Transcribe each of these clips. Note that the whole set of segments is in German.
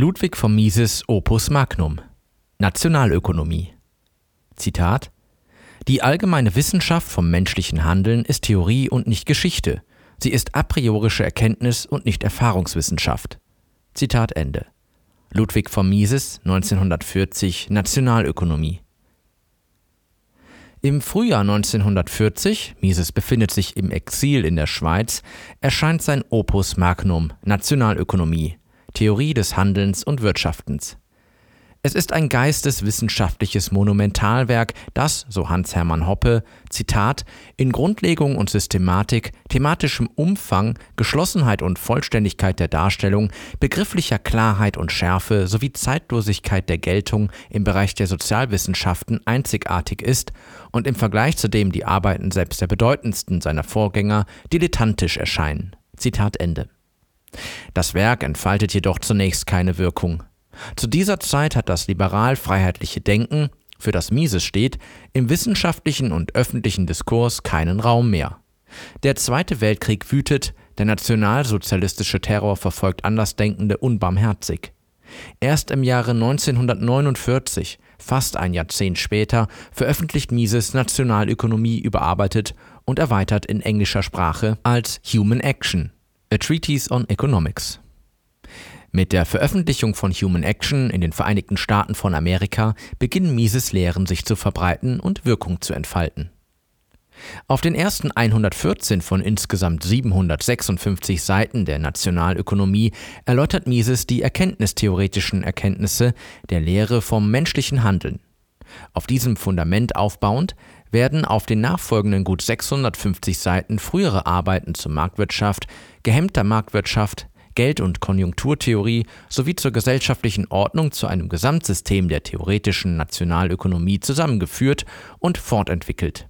Ludwig von Mises Opus Magnum Nationalökonomie Zitat Die allgemeine Wissenschaft vom menschlichen Handeln ist Theorie und nicht Geschichte. Sie ist a priorische Erkenntnis und nicht Erfahrungswissenschaft. Zitat Ende. Ludwig von Mises 1940 Nationalökonomie im Frühjahr 1940, Mises befindet sich im Exil in der Schweiz, erscheint sein Opus Magnum Nationalökonomie, Theorie des Handelns und Wirtschaftens. Es ist ein geisteswissenschaftliches Monumentalwerk, das, so Hans-Hermann Hoppe, Zitat, in Grundlegung und Systematik, thematischem Umfang, Geschlossenheit und Vollständigkeit der Darstellung, begrifflicher Klarheit und Schärfe sowie Zeitlosigkeit der Geltung im Bereich der Sozialwissenschaften einzigartig ist und im Vergleich zu dem die Arbeiten selbst der bedeutendsten seiner Vorgänger dilettantisch erscheinen. Zitat Ende. Das Werk entfaltet jedoch zunächst keine Wirkung. Zu dieser Zeit hat das liberal-freiheitliche Denken, für das Mises steht, im wissenschaftlichen und öffentlichen Diskurs keinen Raum mehr. Der Zweite Weltkrieg wütet, der nationalsozialistische Terror verfolgt Andersdenkende unbarmherzig. Erst im Jahre 1949, fast ein Jahrzehnt später, veröffentlicht Mises Nationalökonomie überarbeitet und erweitert in englischer Sprache als Human Action, A Treatise on Economics. Mit der Veröffentlichung von Human Action in den Vereinigten Staaten von Amerika beginnen Mises Lehren sich zu verbreiten und Wirkung zu entfalten. Auf den ersten 114 von insgesamt 756 Seiten der Nationalökonomie erläutert Mises die erkenntnistheoretischen Erkenntnisse der Lehre vom menschlichen Handeln. Auf diesem Fundament aufbauend werden auf den nachfolgenden gut 650 Seiten frühere Arbeiten zur Marktwirtschaft, gehemmter Marktwirtschaft, Geld- und Konjunkturtheorie sowie zur gesellschaftlichen Ordnung zu einem Gesamtsystem der theoretischen Nationalökonomie zusammengeführt und fortentwickelt.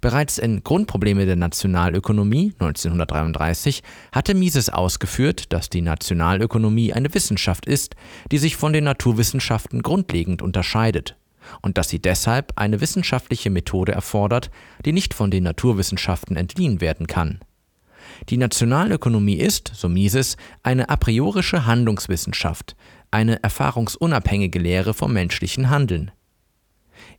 Bereits in Grundprobleme der Nationalökonomie 1933 hatte Mises ausgeführt, dass die Nationalökonomie eine Wissenschaft ist, die sich von den Naturwissenschaften grundlegend unterscheidet und dass sie deshalb eine wissenschaftliche Methode erfordert, die nicht von den Naturwissenschaften entliehen werden kann. Die Nationalökonomie ist, so Mises, eine a priorische Handlungswissenschaft, eine erfahrungsunabhängige Lehre vom menschlichen Handeln.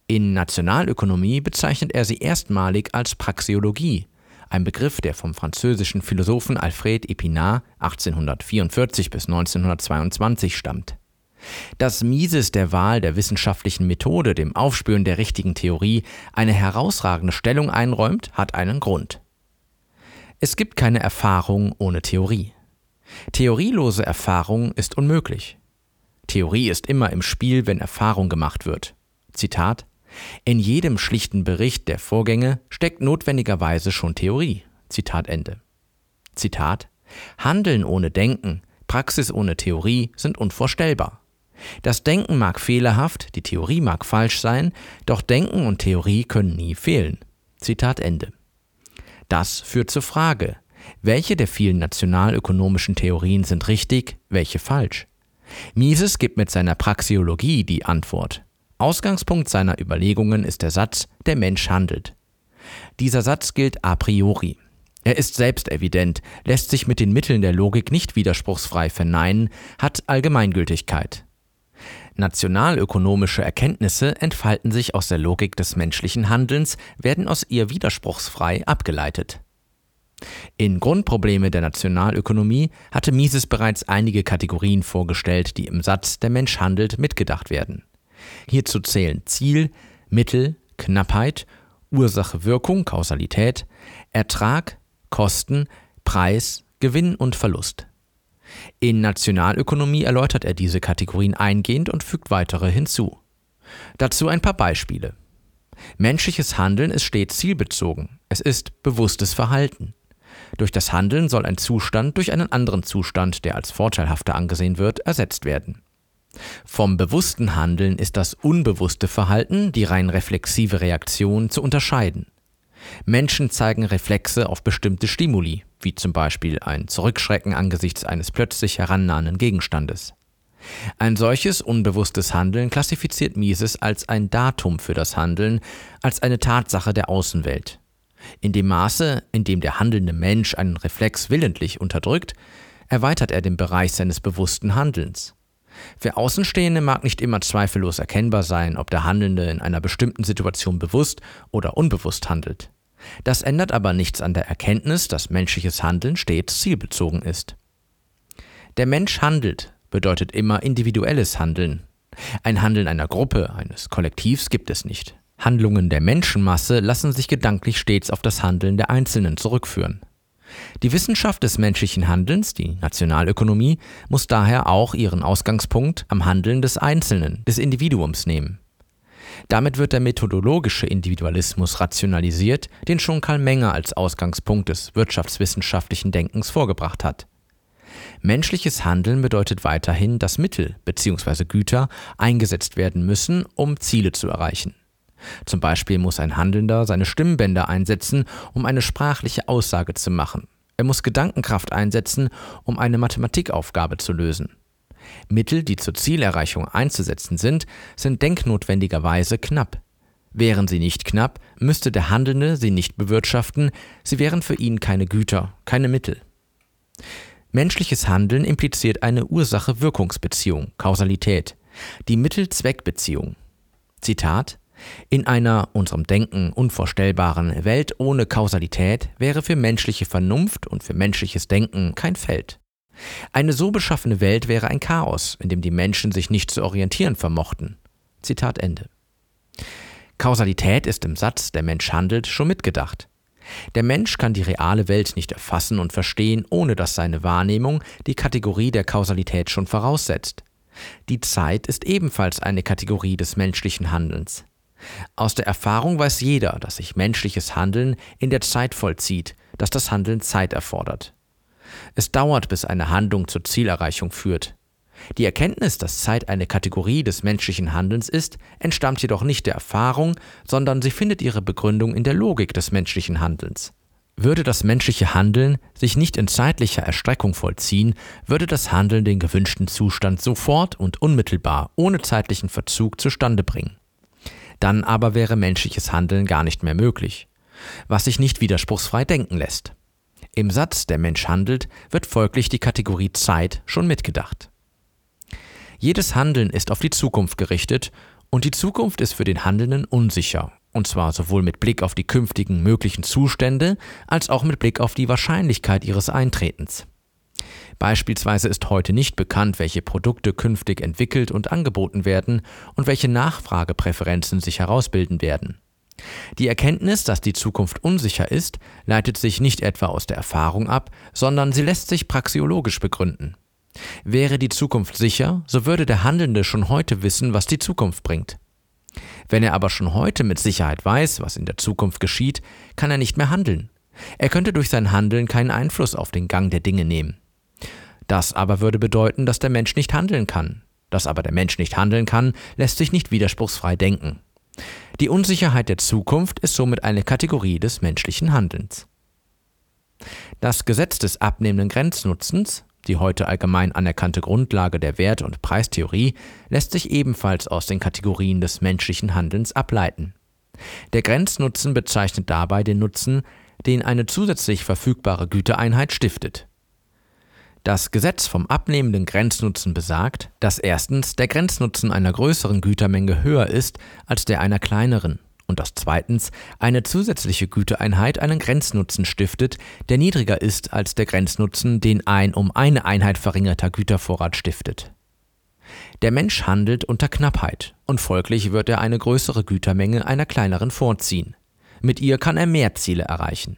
In Nationalökonomie bezeichnet er sie erstmalig als Praxeologie, ein Begriff, der vom französischen Philosophen Alfred Epinard 1844 bis 1922 stammt. Dass Mises der Wahl der wissenschaftlichen Methode, dem Aufspüren der richtigen Theorie, eine herausragende Stellung einräumt, hat einen Grund. Es gibt keine Erfahrung ohne Theorie. Theorielose Erfahrung ist unmöglich. Theorie ist immer im Spiel, wenn Erfahrung gemacht wird. Zitat In jedem schlichten Bericht der Vorgänge steckt notwendigerweise schon Theorie. Zitat Ende. Zitat Handeln ohne Denken, Praxis ohne Theorie sind unvorstellbar. Das Denken mag fehlerhaft, die Theorie mag falsch sein, doch Denken und Theorie können nie fehlen. Zitat Ende. Das führt zur Frage, welche der vielen nationalökonomischen Theorien sind richtig, welche falsch? Mises gibt mit seiner Praxeologie die Antwort. Ausgangspunkt seiner Überlegungen ist der Satz, der Mensch handelt. Dieser Satz gilt a priori. Er ist selbstevident, lässt sich mit den Mitteln der Logik nicht widerspruchsfrei verneinen, hat Allgemeingültigkeit. Nationalökonomische Erkenntnisse entfalten sich aus der Logik des menschlichen Handelns, werden aus ihr widerspruchsfrei abgeleitet. In Grundprobleme der Nationalökonomie hatte Mises bereits einige Kategorien vorgestellt, die im Satz Der Mensch handelt mitgedacht werden. Hierzu zählen Ziel, Mittel, Knappheit, Ursache Wirkung, Kausalität, Ertrag, Kosten, Preis, Gewinn und Verlust. In Nationalökonomie erläutert er diese Kategorien eingehend und fügt weitere hinzu. Dazu ein paar Beispiele. Menschliches Handeln ist stets zielbezogen. Es ist bewusstes Verhalten. Durch das Handeln soll ein Zustand durch einen anderen Zustand, der als vorteilhafter angesehen wird, ersetzt werden. Vom bewussten Handeln ist das unbewusste Verhalten, die rein reflexive Reaktion, zu unterscheiden. Menschen zeigen Reflexe auf bestimmte Stimuli, wie zum Beispiel ein Zurückschrecken angesichts eines plötzlich herannahenden Gegenstandes. Ein solches unbewusstes Handeln klassifiziert Mises als ein Datum für das Handeln, als eine Tatsache der Außenwelt. In dem Maße, in dem der handelnde Mensch einen Reflex willentlich unterdrückt, erweitert er den Bereich seines bewussten Handelns. Für Außenstehende mag nicht immer zweifellos erkennbar sein, ob der Handelnde in einer bestimmten Situation bewusst oder unbewusst handelt. Das ändert aber nichts an der Erkenntnis, dass menschliches Handeln stets zielbezogen ist. Der Mensch handelt bedeutet immer individuelles Handeln. Ein Handeln einer Gruppe, eines Kollektivs gibt es nicht. Handlungen der Menschenmasse lassen sich gedanklich stets auf das Handeln der Einzelnen zurückführen. Die Wissenschaft des menschlichen Handelns, die Nationalökonomie, muss daher auch ihren Ausgangspunkt am Handeln des Einzelnen, des Individuums nehmen. Damit wird der methodologische Individualismus rationalisiert, den schon Karl Menger als Ausgangspunkt des wirtschaftswissenschaftlichen Denkens vorgebracht hat. Menschliches Handeln bedeutet weiterhin, dass Mittel bzw. Güter eingesetzt werden müssen, um Ziele zu erreichen. Zum Beispiel muss ein Handelnder seine Stimmbänder einsetzen, um eine sprachliche Aussage zu machen. Er muss Gedankenkraft einsetzen, um eine Mathematikaufgabe zu lösen. Mittel, die zur Zielerreichung einzusetzen sind, sind denknotwendigerweise knapp. Wären sie nicht knapp, müsste der Handelnde sie nicht bewirtschaften, sie wären für ihn keine Güter, keine Mittel. Menschliches Handeln impliziert eine Ursache-Wirkungsbeziehung, Kausalität, die Mittel-Zweck-Beziehung. Zitat in einer unserem Denken unvorstellbaren Welt ohne Kausalität wäre für menschliche Vernunft und für menschliches Denken kein Feld. Eine so beschaffene Welt wäre ein Chaos, in dem die Menschen sich nicht zu orientieren vermochten. Zitat Ende. Kausalität ist im Satz Der Mensch handelt schon mitgedacht. Der Mensch kann die reale Welt nicht erfassen und verstehen, ohne dass seine Wahrnehmung die Kategorie der Kausalität schon voraussetzt. Die Zeit ist ebenfalls eine Kategorie des menschlichen Handelns. Aus der Erfahrung weiß jeder, dass sich menschliches Handeln in der Zeit vollzieht, dass das Handeln Zeit erfordert. Es dauert, bis eine Handlung zur Zielerreichung führt. Die Erkenntnis, dass Zeit eine Kategorie des menschlichen Handelns ist, entstammt jedoch nicht der Erfahrung, sondern sie findet ihre Begründung in der Logik des menschlichen Handelns. Würde das menschliche Handeln sich nicht in zeitlicher Erstreckung vollziehen, würde das Handeln den gewünschten Zustand sofort und unmittelbar, ohne zeitlichen Verzug zustande bringen. Dann aber wäre menschliches Handeln gar nicht mehr möglich, was sich nicht widerspruchsfrei denken lässt. Im Satz Der Mensch handelt wird folglich die Kategorie Zeit schon mitgedacht. Jedes Handeln ist auf die Zukunft gerichtet und die Zukunft ist für den Handelnden unsicher, und zwar sowohl mit Blick auf die künftigen möglichen Zustände als auch mit Blick auf die Wahrscheinlichkeit ihres Eintretens. Beispielsweise ist heute nicht bekannt, welche Produkte künftig entwickelt und angeboten werden und welche Nachfragepräferenzen sich herausbilden werden. Die Erkenntnis, dass die Zukunft unsicher ist, leitet sich nicht etwa aus der Erfahrung ab, sondern sie lässt sich praxiologisch begründen. Wäre die Zukunft sicher, so würde der Handelnde schon heute wissen, was die Zukunft bringt. Wenn er aber schon heute mit Sicherheit weiß, was in der Zukunft geschieht, kann er nicht mehr handeln. Er könnte durch sein Handeln keinen Einfluss auf den Gang der Dinge nehmen. Das aber würde bedeuten, dass der Mensch nicht handeln kann. Dass aber der Mensch nicht handeln kann, lässt sich nicht widerspruchsfrei denken. Die Unsicherheit der Zukunft ist somit eine Kategorie des menschlichen Handelns. Das Gesetz des abnehmenden Grenznutzens, die heute allgemein anerkannte Grundlage der Wert- und Preistheorie, lässt sich ebenfalls aus den Kategorien des menschlichen Handelns ableiten. Der Grenznutzen bezeichnet dabei den Nutzen, den eine zusätzlich verfügbare Gütereinheit stiftet. Das Gesetz vom abnehmenden Grenznutzen besagt, dass erstens der Grenznutzen einer größeren Gütermenge höher ist als der einer kleineren und dass zweitens eine zusätzliche Gütereinheit einen Grenznutzen stiftet, der niedriger ist als der Grenznutzen, den ein um eine Einheit verringerter Gütervorrat stiftet. Der Mensch handelt unter Knappheit und folglich wird er eine größere Gütermenge einer kleineren vorziehen. Mit ihr kann er mehr Ziele erreichen.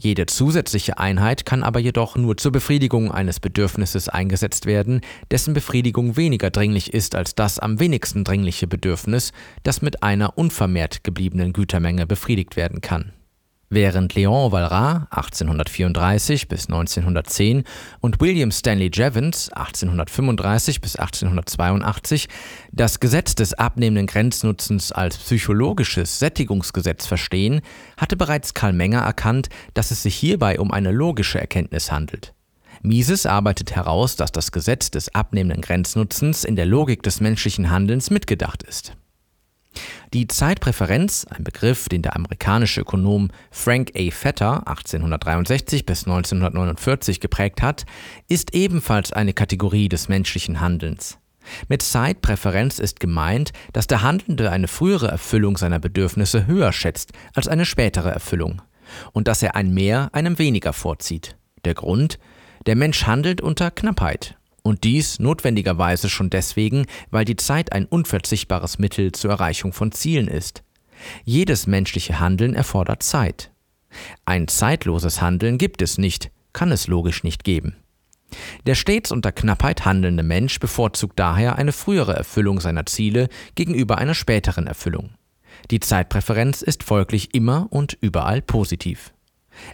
Jede zusätzliche Einheit kann aber jedoch nur zur Befriedigung eines Bedürfnisses eingesetzt werden, dessen Befriedigung weniger dringlich ist als das am wenigsten dringliche Bedürfnis, das mit einer unvermehrt gebliebenen Gütermenge befriedigt werden kann Während Léon Walras 1834 bis 1910 und William Stanley Jevons 1835 bis 1882 das Gesetz des abnehmenden Grenznutzens als psychologisches Sättigungsgesetz verstehen, hatte bereits Karl Menger erkannt, dass es sich hierbei um eine logische Erkenntnis handelt. Mises arbeitet heraus, dass das Gesetz des abnehmenden Grenznutzens in der Logik des menschlichen Handelns mitgedacht ist. Die Zeitpräferenz, ein Begriff, den der amerikanische Ökonom Frank A. Fetter 1863 bis 1949 geprägt hat, ist ebenfalls eine Kategorie des menschlichen Handelns. Mit Zeitpräferenz ist gemeint, dass der Handelnde eine frühere Erfüllung seiner Bedürfnisse höher schätzt als eine spätere Erfüllung und dass er ein Mehr einem weniger vorzieht. Der Grund? Der Mensch handelt unter Knappheit. Und dies notwendigerweise schon deswegen, weil die Zeit ein unverzichtbares Mittel zur Erreichung von Zielen ist. Jedes menschliche Handeln erfordert Zeit. Ein zeitloses Handeln gibt es nicht, kann es logisch nicht geben. Der stets unter Knappheit handelnde Mensch bevorzugt daher eine frühere Erfüllung seiner Ziele gegenüber einer späteren Erfüllung. Die Zeitpräferenz ist folglich immer und überall positiv.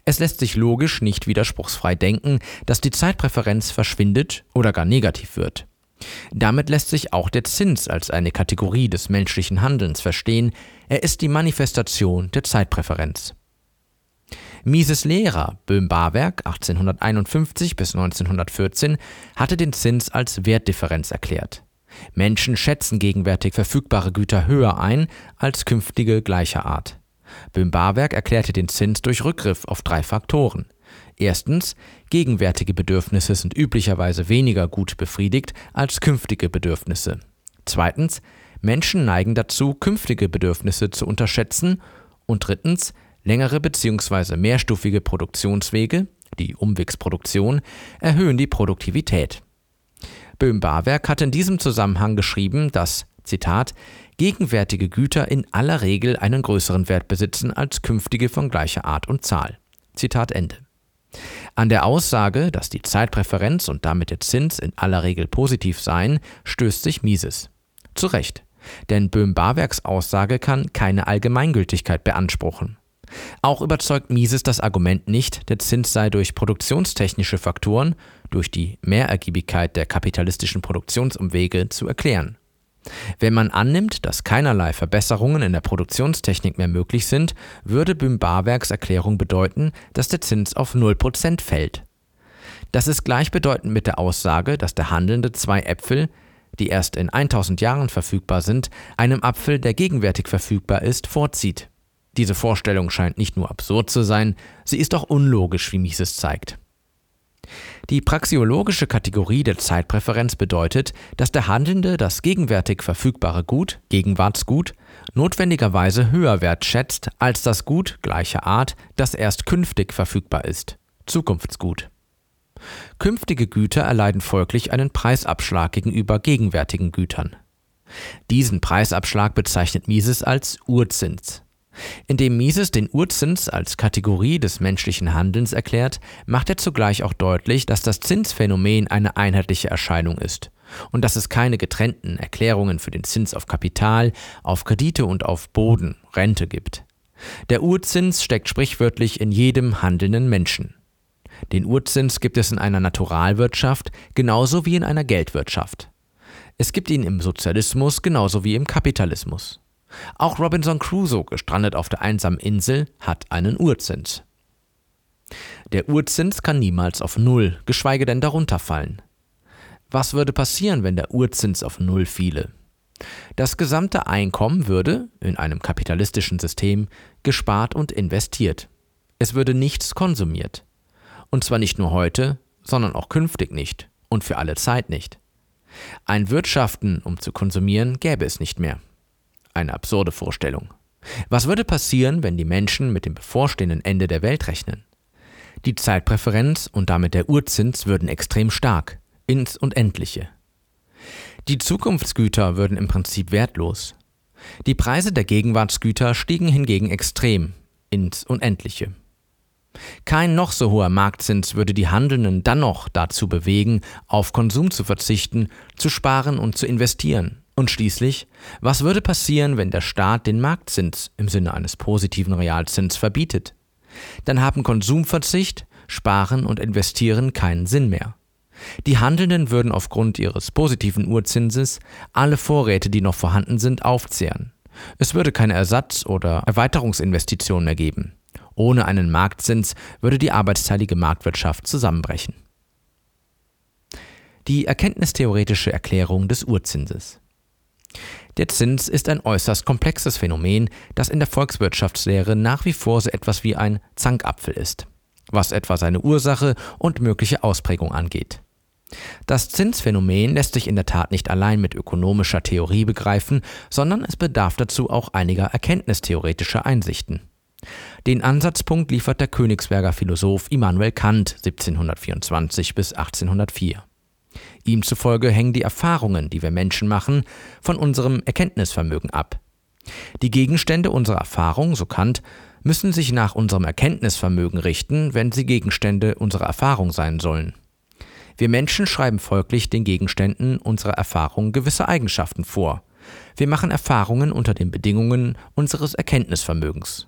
Es lässt sich logisch nicht widerspruchsfrei denken, dass die Zeitpräferenz verschwindet oder gar negativ wird. Damit lässt sich auch der Zins als eine Kategorie des menschlichen Handelns verstehen, er ist die Manifestation der Zeitpräferenz. Mises Lehrer Böhm-Barwerk 1851 bis 1914 hatte den Zins als Wertdifferenz erklärt. Menschen schätzen gegenwärtig verfügbare Güter höher ein als künftige gleicher Art. Böhm-Barwerk erklärte den Zins durch Rückgriff auf drei Faktoren. Erstens, gegenwärtige Bedürfnisse sind üblicherweise weniger gut befriedigt als künftige Bedürfnisse. Zweitens, Menschen neigen dazu, künftige Bedürfnisse zu unterschätzen. Und drittens, Längere bzw. mehrstufige Produktionswege, die Umwegsproduktion, erhöhen die Produktivität. Böhm-Barwerk hat in diesem Zusammenhang geschrieben, dass, Zitat, gegenwärtige Güter in aller Regel einen größeren Wert besitzen als künftige von gleicher Art und Zahl. Zitat Ende. An der Aussage, dass die Zeitpräferenz und damit der Zins in aller Regel positiv seien, stößt sich Mises. Zu Recht, denn Böhm-Barwerks Aussage kann keine Allgemeingültigkeit beanspruchen. Auch überzeugt Mises das Argument nicht, der Zins sei durch produktionstechnische Faktoren, durch die Mehrergiebigkeit der kapitalistischen Produktionsumwege zu erklären. Wenn man annimmt, dass keinerlei Verbesserungen in der Produktionstechnik mehr möglich sind, würde Böhm-Barwerks Erklärung bedeuten, dass der Zins auf 0% fällt. Das ist gleichbedeutend mit der Aussage, dass der Handelnde zwei Äpfel, die erst in 1000 Jahren verfügbar sind, einem Apfel, der gegenwärtig verfügbar ist, vorzieht. Diese Vorstellung scheint nicht nur absurd zu sein, sie ist auch unlogisch, wie Mises zeigt. Die praxiologische Kategorie der Zeitpräferenz bedeutet, dass der Handelnde das gegenwärtig verfügbare Gut, Gegenwartsgut, notwendigerweise höher wertschätzt als das Gut gleicher Art, das erst künftig verfügbar ist, Zukunftsgut. Künftige Güter erleiden folglich einen Preisabschlag gegenüber gegenwärtigen Gütern. Diesen Preisabschlag bezeichnet Mises als Urzins. Indem Mises den Urzins als Kategorie des menschlichen Handelns erklärt, macht er zugleich auch deutlich, dass das Zinsphänomen eine einheitliche Erscheinung ist und dass es keine getrennten Erklärungen für den Zins auf Kapital, auf Kredite und auf Boden, Rente gibt. Der Urzins steckt sprichwörtlich in jedem handelnden Menschen. Den Urzins gibt es in einer Naturalwirtschaft genauso wie in einer Geldwirtschaft. Es gibt ihn im Sozialismus genauso wie im Kapitalismus. Auch Robinson Crusoe, gestrandet auf der einsamen Insel, hat einen Urzins. Der Urzins kann niemals auf Null, geschweige denn darunter fallen. Was würde passieren, wenn der Urzins auf Null fiele? Das gesamte Einkommen würde, in einem kapitalistischen System, gespart und investiert. Es würde nichts konsumiert. Und zwar nicht nur heute, sondern auch künftig nicht und für alle Zeit nicht. Ein Wirtschaften, um zu konsumieren, gäbe es nicht mehr. Eine absurde Vorstellung. Was würde passieren, wenn die Menschen mit dem bevorstehenden Ende der Welt rechnen? Die Zeitpräferenz und damit der Urzins würden extrem stark, ins Unendliche. Die Zukunftsgüter würden im Prinzip wertlos. Die Preise der Gegenwartsgüter stiegen hingegen extrem, ins Unendliche. Kein noch so hoher Marktzins würde die Handelnden dann noch dazu bewegen, auf Konsum zu verzichten, zu sparen und zu investieren. Und schließlich, was würde passieren, wenn der Staat den Marktzins im Sinne eines positiven Realzins verbietet? Dann haben Konsumverzicht, Sparen und Investieren keinen Sinn mehr. Die Handelnden würden aufgrund ihres positiven Urzinses alle Vorräte, die noch vorhanden sind, aufzehren. Es würde keine Ersatz- oder Erweiterungsinvestitionen mehr geben. Ohne einen Marktzins würde die arbeitsteilige Marktwirtschaft zusammenbrechen. Die erkenntnistheoretische Erklärung des Urzinses. Der Zins ist ein äußerst komplexes Phänomen, das in der Volkswirtschaftslehre nach wie vor so etwas wie ein Zankapfel ist, was etwa seine Ursache und mögliche Ausprägung angeht. Das Zinsphänomen lässt sich in der Tat nicht allein mit ökonomischer Theorie begreifen, sondern es bedarf dazu auch einiger erkenntnistheoretischer Einsichten. Den Ansatzpunkt liefert der Königsberger Philosoph Immanuel Kant 1724 bis 1804. Ihm zufolge hängen die Erfahrungen, die wir Menschen machen, von unserem Erkenntnisvermögen ab. Die Gegenstände unserer Erfahrung, so Kant, müssen sich nach unserem Erkenntnisvermögen richten, wenn sie Gegenstände unserer Erfahrung sein sollen. Wir Menschen schreiben folglich den Gegenständen unserer Erfahrung gewisse Eigenschaften vor. Wir machen Erfahrungen unter den Bedingungen unseres Erkenntnisvermögens.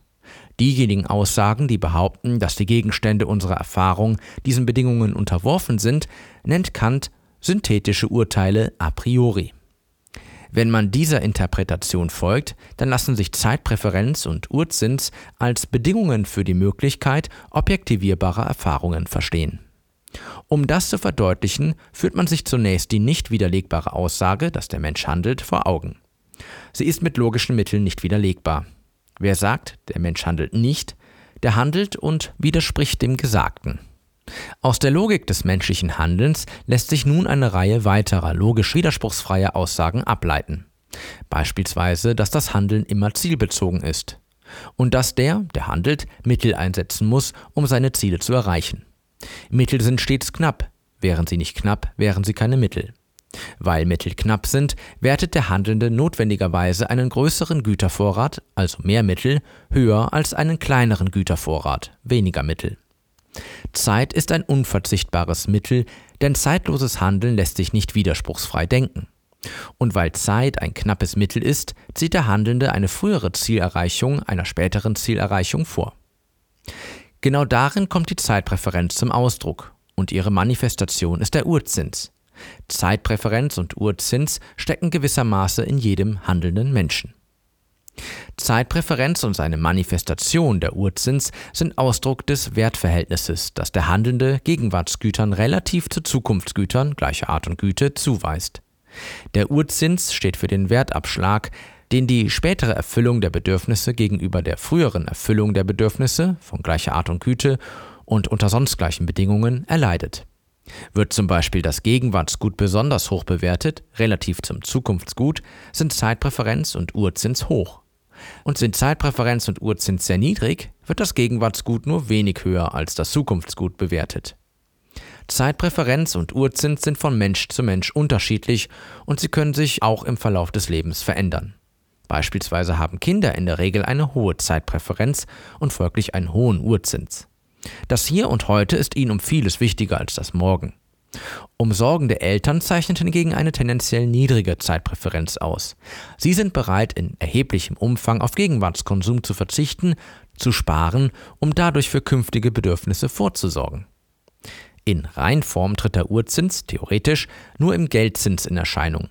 Diejenigen Aussagen, die behaupten, dass die Gegenstände unserer Erfahrung diesen Bedingungen unterworfen sind, nennt Kant synthetische Urteile a priori. Wenn man dieser Interpretation folgt, dann lassen sich Zeitpräferenz und Urzins als Bedingungen für die Möglichkeit objektivierbarer Erfahrungen verstehen. Um das zu verdeutlichen, führt man sich zunächst die nicht widerlegbare Aussage, dass der Mensch handelt, vor Augen. Sie ist mit logischen Mitteln nicht widerlegbar. Wer sagt, der Mensch handelt nicht, der handelt und widerspricht dem Gesagten. Aus der Logik des menschlichen Handelns lässt sich nun eine Reihe weiterer logisch widerspruchsfreier Aussagen ableiten. Beispielsweise, dass das Handeln immer zielbezogen ist und dass der, der handelt, Mittel einsetzen muss, um seine Ziele zu erreichen. Mittel sind stets knapp, wären sie nicht knapp, wären sie keine Mittel. Weil Mittel knapp sind, wertet der Handelnde notwendigerweise einen größeren Gütervorrat, also mehr Mittel, höher als einen kleineren Gütervorrat, weniger Mittel. Zeit ist ein unverzichtbares Mittel, denn zeitloses Handeln lässt sich nicht widerspruchsfrei denken. Und weil Zeit ein knappes Mittel ist, zieht der Handelnde eine frühere Zielerreichung einer späteren Zielerreichung vor. Genau darin kommt die Zeitpräferenz zum Ausdruck, und ihre Manifestation ist der Urzins. Zeitpräferenz und Urzins stecken gewissermaßen in jedem handelnden Menschen. Zeitpräferenz und seine Manifestation, der Urzins, sind Ausdruck des Wertverhältnisses, das der Handelnde Gegenwartsgütern relativ zu Zukunftsgütern gleicher Art und Güte zuweist. Der Urzins steht für den Wertabschlag, den die spätere Erfüllung der Bedürfnisse gegenüber der früheren Erfüllung der Bedürfnisse von gleicher Art und Güte und unter sonst gleichen Bedingungen erleidet. Wird zum Beispiel das Gegenwartsgut besonders hoch bewertet, relativ zum Zukunftsgut, sind Zeitpräferenz und Urzins hoch. Und sind Zeitpräferenz und Urzins sehr niedrig, wird das Gegenwartsgut nur wenig höher als das Zukunftsgut bewertet. Zeitpräferenz und Urzins sind von Mensch zu Mensch unterschiedlich und sie können sich auch im Verlauf des Lebens verändern. Beispielsweise haben Kinder in der Regel eine hohe Zeitpräferenz und folglich einen hohen Urzins. Das Hier und Heute ist ihnen um vieles wichtiger als das Morgen. Umsorgende Eltern zeichnen hingegen eine tendenziell niedrige Zeitpräferenz aus. Sie sind bereit, in erheblichem Umfang auf Gegenwartskonsum zu verzichten, zu sparen, um dadurch für künftige Bedürfnisse vorzusorgen. In Reinform tritt der Urzins, theoretisch, nur im Geldzins in Erscheinung.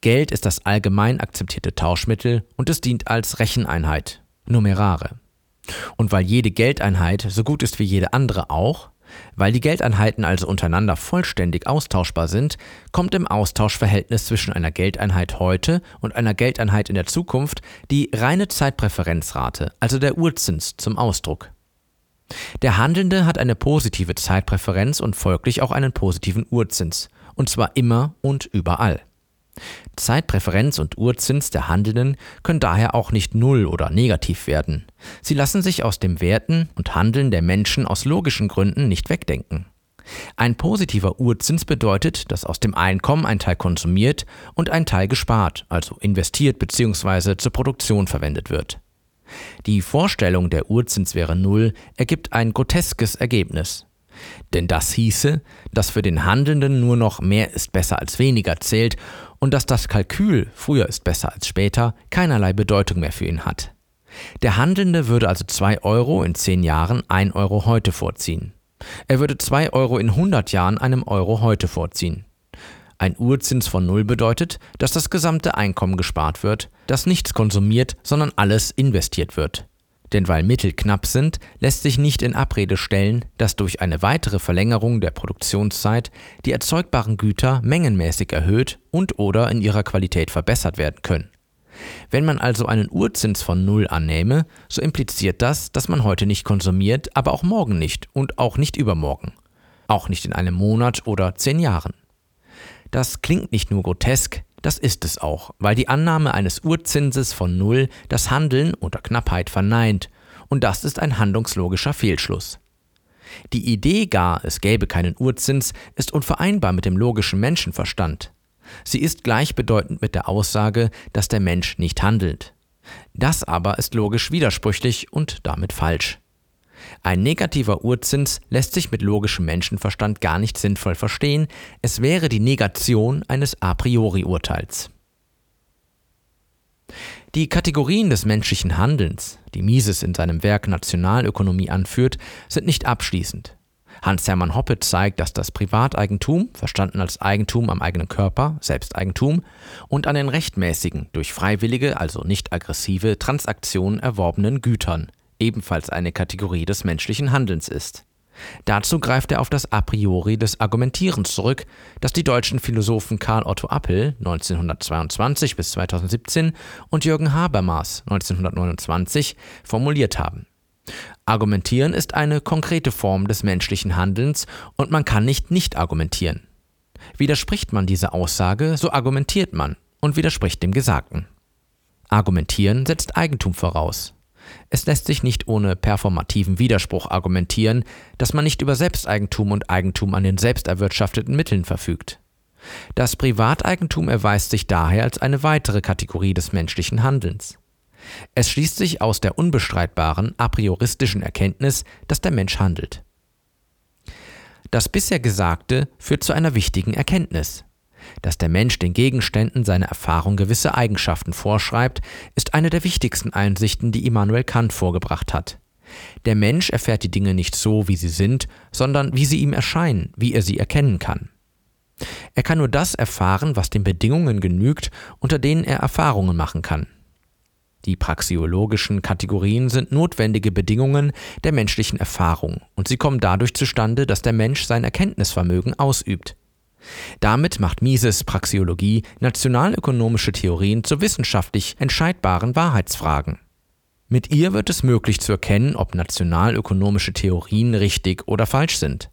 Geld ist das allgemein akzeptierte Tauschmittel und es dient als Recheneinheit, Numerare. Und weil jede Geldeinheit so gut ist wie jede andere auch, weil die Geldeinheiten also untereinander vollständig austauschbar sind, kommt im Austauschverhältnis zwischen einer Geldeinheit heute und einer Geldeinheit in der Zukunft die reine Zeitpräferenzrate, also der Urzins, zum Ausdruck. Der Handelnde hat eine positive Zeitpräferenz und folglich auch einen positiven Urzins, und zwar immer und überall. Zeitpräferenz und Urzins der Handelnden können daher auch nicht null oder negativ werden. Sie lassen sich aus dem Werten und Handeln der Menschen aus logischen Gründen nicht wegdenken. Ein positiver Urzins bedeutet, dass aus dem Einkommen ein Teil konsumiert und ein Teil gespart, also investiert bzw. zur Produktion verwendet wird. Die Vorstellung, der Urzins wäre null, ergibt ein groteskes Ergebnis. Denn das hieße, dass für den Handelnden nur noch mehr ist besser als weniger zählt und dass das Kalkül früher ist besser als später keinerlei Bedeutung mehr für ihn hat. Der Handelnde würde also 2 Euro in 10 Jahren 1 Euro heute vorziehen. Er würde 2 Euro in 100 Jahren einem Euro heute vorziehen. Ein Urzins von Null bedeutet, dass das gesamte Einkommen gespart wird, dass nichts konsumiert, sondern alles investiert wird. Denn weil Mittel knapp sind, lässt sich nicht in Abrede stellen, dass durch eine weitere Verlängerung der Produktionszeit die erzeugbaren Güter mengenmäßig erhöht und oder in ihrer Qualität verbessert werden können. Wenn man also einen Urzins von Null annehme, so impliziert das, dass man heute nicht konsumiert, aber auch morgen nicht und auch nicht übermorgen. auch nicht in einem Monat oder zehn Jahren. Das klingt nicht nur grotesk, das ist es auch, weil die Annahme eines Urzinses von Null das Handeln unter Knappheit verneint, und das ist ein handlungslogischer Fehlschluss. Die Idee gar, es gäbe keinen Urzins, ist unvereinbar mit dem logischen Menschenverstand. Sie ist gleichbedeutend mit der Aussage, dass der Mensch nicht handelt. Das aber ist logisch widersprüchlich und damit falsch. Ein negativer Urzins lässt sich mit logischem Menschenverstand gar nicht sinnvoll verstehen, es wäre die Negation eines a priori Urteils. Die Kategorien des menschlichen Handelns, die Mises in seinem Werk Nationalökonomie anführt, sind nicht abschließend. Hans-Hermann Hoppe zeigt, dass das Privateigentum, verstanden als Eigentum am eigenen Körper, Selbsteigentum, und an den rechtmäßigen, durch freiwillige, also nicht aggressive Transaktionen erworbenen Gütern, ebenfalls eine Kategorie des menschlichen Handelns ist. Dazu greift er auf das A priori des Argumentierens zurück, das die deutschen Philosophen Karl Otto Appel 1922 bis 2017 und Jürgen Habermas 1929 formuliert haben. Argumentieren ist eine konkrete Form des menschlichen Handelns und man kann nicht nicht argumentieren. Widerspricht man dieser Aussage, so argumentiert man und widerspricht dem Gesagten. Argumentieren setzt Eigentum voraus. Es lässt sich nicht ohne performativen Widerspruch argumentieren, dass man nicht über Selbsteigentum und Eigentum an den selbst erwirtschafteten Mitteln verfügt. Das Privateigentum erweist sich daher als eine weitere Kategorie des menschlichen Handelns. Es schließt sich aus der unbestreitbaren a prioristischen Erkenntnis, dass der Mensch handelt. Das bisher Gesagte führt zu einer wichtigen Erkenntnis. Dass der Mensch den Gegenständen seiner Erfahrung gewisse Eigenschaften vorschreibt, ist eine der wichtigsten Einsichten, die Immanuel Kant vorgebracht hat. Der Mensch erfährt die Dinge nicht so, wie sie sind, sondern wie sie ihm erscheinen, wie er sie erkennen kann. Er kann nur das erfahren, was den Bedingungen genügt, unter denen er Erfahrungen machen kann. Die praxiologischen Kategorien sind notwendige Bedingungen der menschlichen Erfahrung und sie kommen dadurch zustande, dass der Mensch sein Erkenntnisvermögen ausübt. Damit macht Mises Praxiologie nationalökonomische Theorien zu wissenschaftlich entscheidbaren Wahrheitsfragen. Mit ihr wird es möglich zu erkennen, ob nationalökonomische Theorien richtig oder falsch sind.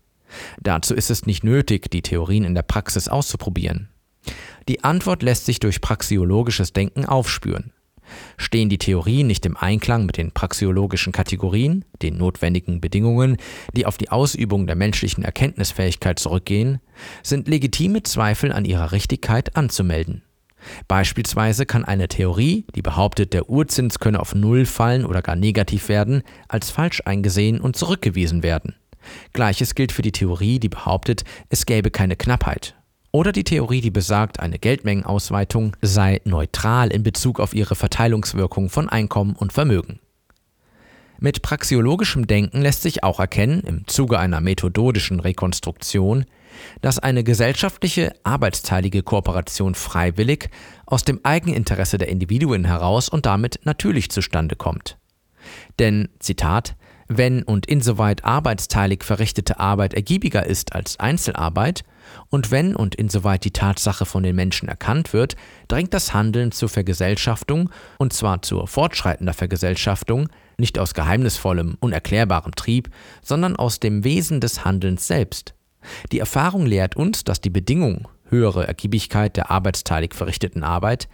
Dazu ist es nicht nötig, die Theorien in der Praxis auszuprobieren. Die Antwort lässt sich durch praxiologisches Denken aufspüren. Stehen die Theorien nicht im Einklang mit den praxiologischen Kategorien, den notwendigen Bedingungen, die auf die Ausübung der menschlichen Erkenntnisfähigkeit zurückgehen, sind legitime Zweifel an ihrer Richtigkeit anzumelden. Beispielsweise kann eine Theorie, die behauptet, der Urzins könne auf Null fallen oder gar negativ werden, als falsch eingesehen und zurückgewiesen werden. Gleiches gilt für die Theorie, die behauptet, es gäbe keine Knappheit oder die Theorie, die besagt, eine Geldmengenausweitung sei neutral in Bezug auf ihre Verteilungswirkung von Einkommen und Vermögen. Mit praxiologischem Denken lässt sich auch erkennen, im Zuge einer methodischen Rekonstruktion, dass eine gesellschaftliche, arbeitsteilige Kooperation freiwillig aus dem Eigeninteresse der Individuen heraus und damit natürlich zustande kommt. Denn, Zitat, wenn und insoweit arbeitsteilig verrichtete Arbeit ergiebiger ist als Einzelarbeit, und wenn und insoweit die Tatsache von den Menschen erkannt wird, drängt das Handeln zur Vergesellschaftung, und zwar zur fortschreitender Vergesellschaftung, nicht aus geheimnisvollem, unerklärbarem Trieb, sondern aus dem Wesen des Handelns selbst. Die Erfahrung lehrt uns, dass die Bedingung, höhere Ergiebigkeit der arbeitsteilig verrichteten Arbeit,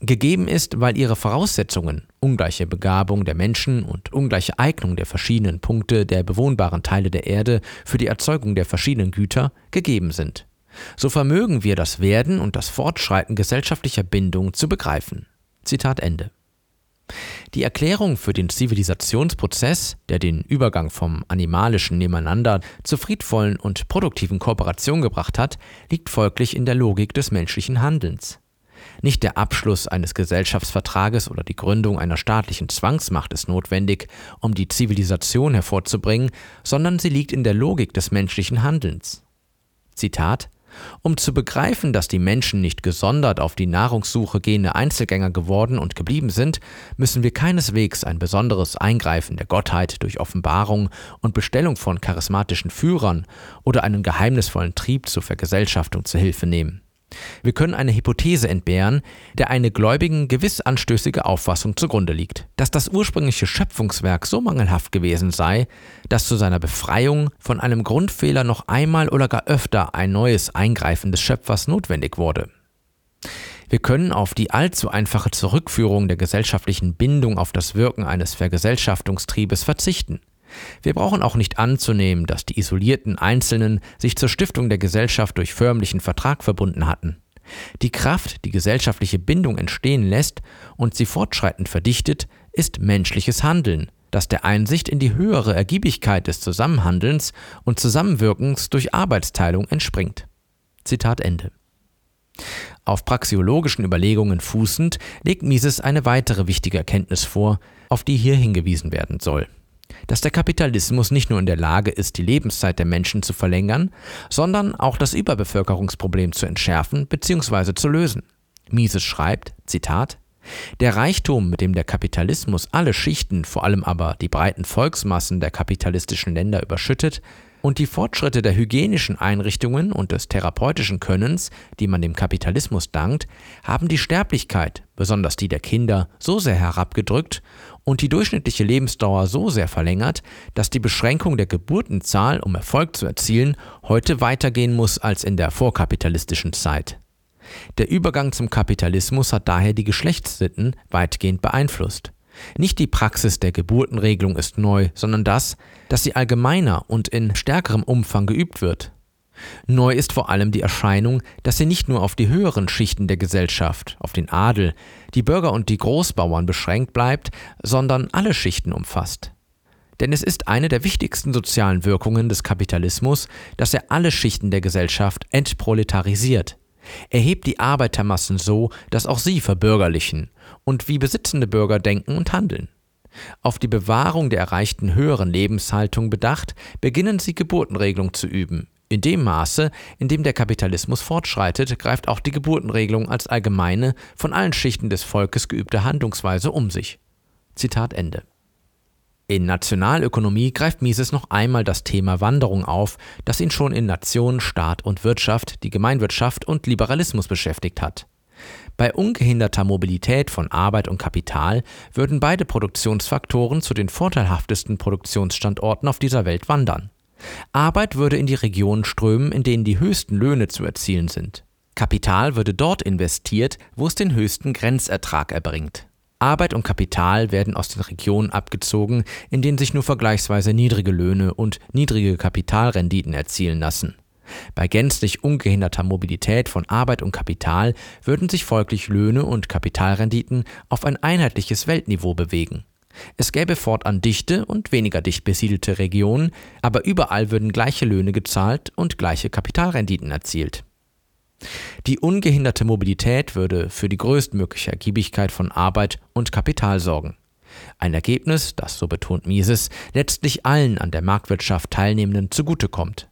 gegeben ist, weil ihre Voraussetzungen, ungleiche Begabung der Menschen und ungleiche Eignung der verschiedenen Punkte der bewohnbaren Teile der Erde für die Erzeugung der verschiedenen Güter, gegeben sind. So vermögen wir das Werden und das Fortschreiten gesellschaftlicher Bindung zu begreifen. Zitat Ende. Die Erklärung für den Zivilisationsprozess, der den Übergang vom animalischen Nebeneinander zur friedvollen und produktiven Kooperation gebracht hat, liegt folglich in der Logik des menschlichen Handelns. Nicht der Abschluss eines Gesellschaftsvertrages oder die Gründung einer staatlichen Zwangsmacht ist notwendig, um die Zivilisation hervorzubringen, sondern sie liegt in der Logik des menschlichen Handelns. Zitat um zu begreifen, dass die Menschen nicht gesondert auf die Nahrungssuche gehende Einzelgänger geworden und geblieben sind, müssen wir keineswegs ein besonderes Eingreifen der Gottheit durch Offenbarung und Bestellung von charismatischen Führern oder einen geheimnisvollen Trieb zur Vergesellschaftung zu Hilfe nehmen. Wir können eine Hypothese entbehren, der eine Gläubigen gewiss anstößige Auffassung zugrunde liegt, dass das ursprüngliche Schöpfungswerk so mangelhaft gewesen sei, dass zu seiner Befreiung von einem Grundfehler noch einmal oder gar öfter ein neues Eingreifen des Schöpfers notwendig wurde. Wir können auf die allzu einfache Zurückführung der gesellschaftlichen Bindung auf das Wirken eines Vergesellschaftungstriebes verzichten. Wir brauchen auch nicht anzunehmen, dass die isolierten Einzelnen sich zur Stiftung der Gesellschaft durch förmlichen Vertrag verbunden hatten. Die Kraft, die gesellschaftliche Bindung entstehen lässt und sie fortschreitend verdichtet, ist menschliches Handeln, das der Einsicht in die höhere Ergiebigkeit des Zusammenhandelns und Zusammenwirkens durch Arbeitsteilung entspringt. Zitat Ende. Auf praxiologischen Überlegungen fußend legt Mises eine weitere wichtige Erkenntnis vor, auf die hier hingewiesen werden soll. Dass der Kapitalismus nicht nur in der Lage ist, die Lebenszeit der Menschen zu verlängern, sondern auch das Überbevölkerungsproblem zu entschärfen bzw. zu lösen. Mises schreibt, Zitat, der Reichtum, mit dem der Kapitalismus alle Schichten, vor allem aber die breiten Volksmassen der kapitalistischen Länder überschüttet, und die Fortschritte der hygienischen Einrichtungen und des therapeutischen Könnens, die man dem Kapitalismus dankt, haben die Sterblichkeit, besonders die der Kinder, so sehr herabgedrückt und die durchschnittliche Lebensdauer so sehr verlängert, dass die Beschränkung der Geburtenzahl, um Erfolg zu erzielen, heute weitergehen muss als in der vorkapitalistischen Zeit. Der Übergang zum Kapitalismus hat daher die Geschlechtssitten weitgehend beeinflusst. Nicht die Praxis der Geburtenregelung ist neu, sondern das, dass sie allgemeiner und in stärkerem Umfang geübt wird. Neu ist vor allem die Erscheinung, dass sie nicht nur auf die höheren Schichten der Gesellschaft, auf den Adel, die Bürger und die Großbauern beschränkt bleibt, sondern alle Schichten umfasst. Denn es ist eine der wichtigsten sozialen Wirkungen des Kapitalismus, dass er alle Schichten der Gesellschaft entproletarisiert. Er hebt die Arbeitermassen so, dass auch sie verbürgerlichen und wie besitzende Bürger denken und handeln. Auf die Bewahrung der erreichten höheren Lebenshaltung bedacht, beginnen sie Geburtenregelung zu üben. In dem Maße, in dem der Kapitalismus fortschreitet, greift auch die Geburtenregelung als allgemeine, von allen Schichten des Volkes geübte Handlungsweise um sich. Zitat Ende. In Nationalökonomie greift Mises noch einmal das Thema Wanderung auf, das ihn schon in Nation, Staat und Wirtschaft, die Gemeinwirtschaft und Liberalismus beschäftigt hat. Bei ungehinderter Mobilität von Arbeit und Kapital würden beide Produktionsfaktoren zu den vorteilhaftesten Produktionsstandorten auf dieser Welt wandern. Arbeit würde in die Regionen strömen, in denen die höchsten Löhne zu erzielen sind. Kapital würde dort investiert, wo es den höchsten Grenzertrag erbringt. Arbeit und Kapital werden aus den Regionen abgezogen, in denen sich nur vergleichsweise niedrige Löhne und niedrige Kapitalrenditen erzielen lassen. Bei gänzlich ungehinderter Mobilität von Arbeit und Kapital würden sich folglich Löhne und Kapitalrenditen auf ein einheitliches Weltniveau bewegen. Es gäbe fortan dichte und weniger dicht besiedelte Regionen, aber überall würden gleiche Löhne gezahlt und gleiche Kapitalrenditen erzielt. Die ungehinderte Mobilität würde für die größtmögliche Ergiebigkeit von Arbeit und Kapital sorgen. Ein Ergebnis, das, so betont Mises, letztlich allen an der Marktwirtschaft Teilnehmenden zugutekommt.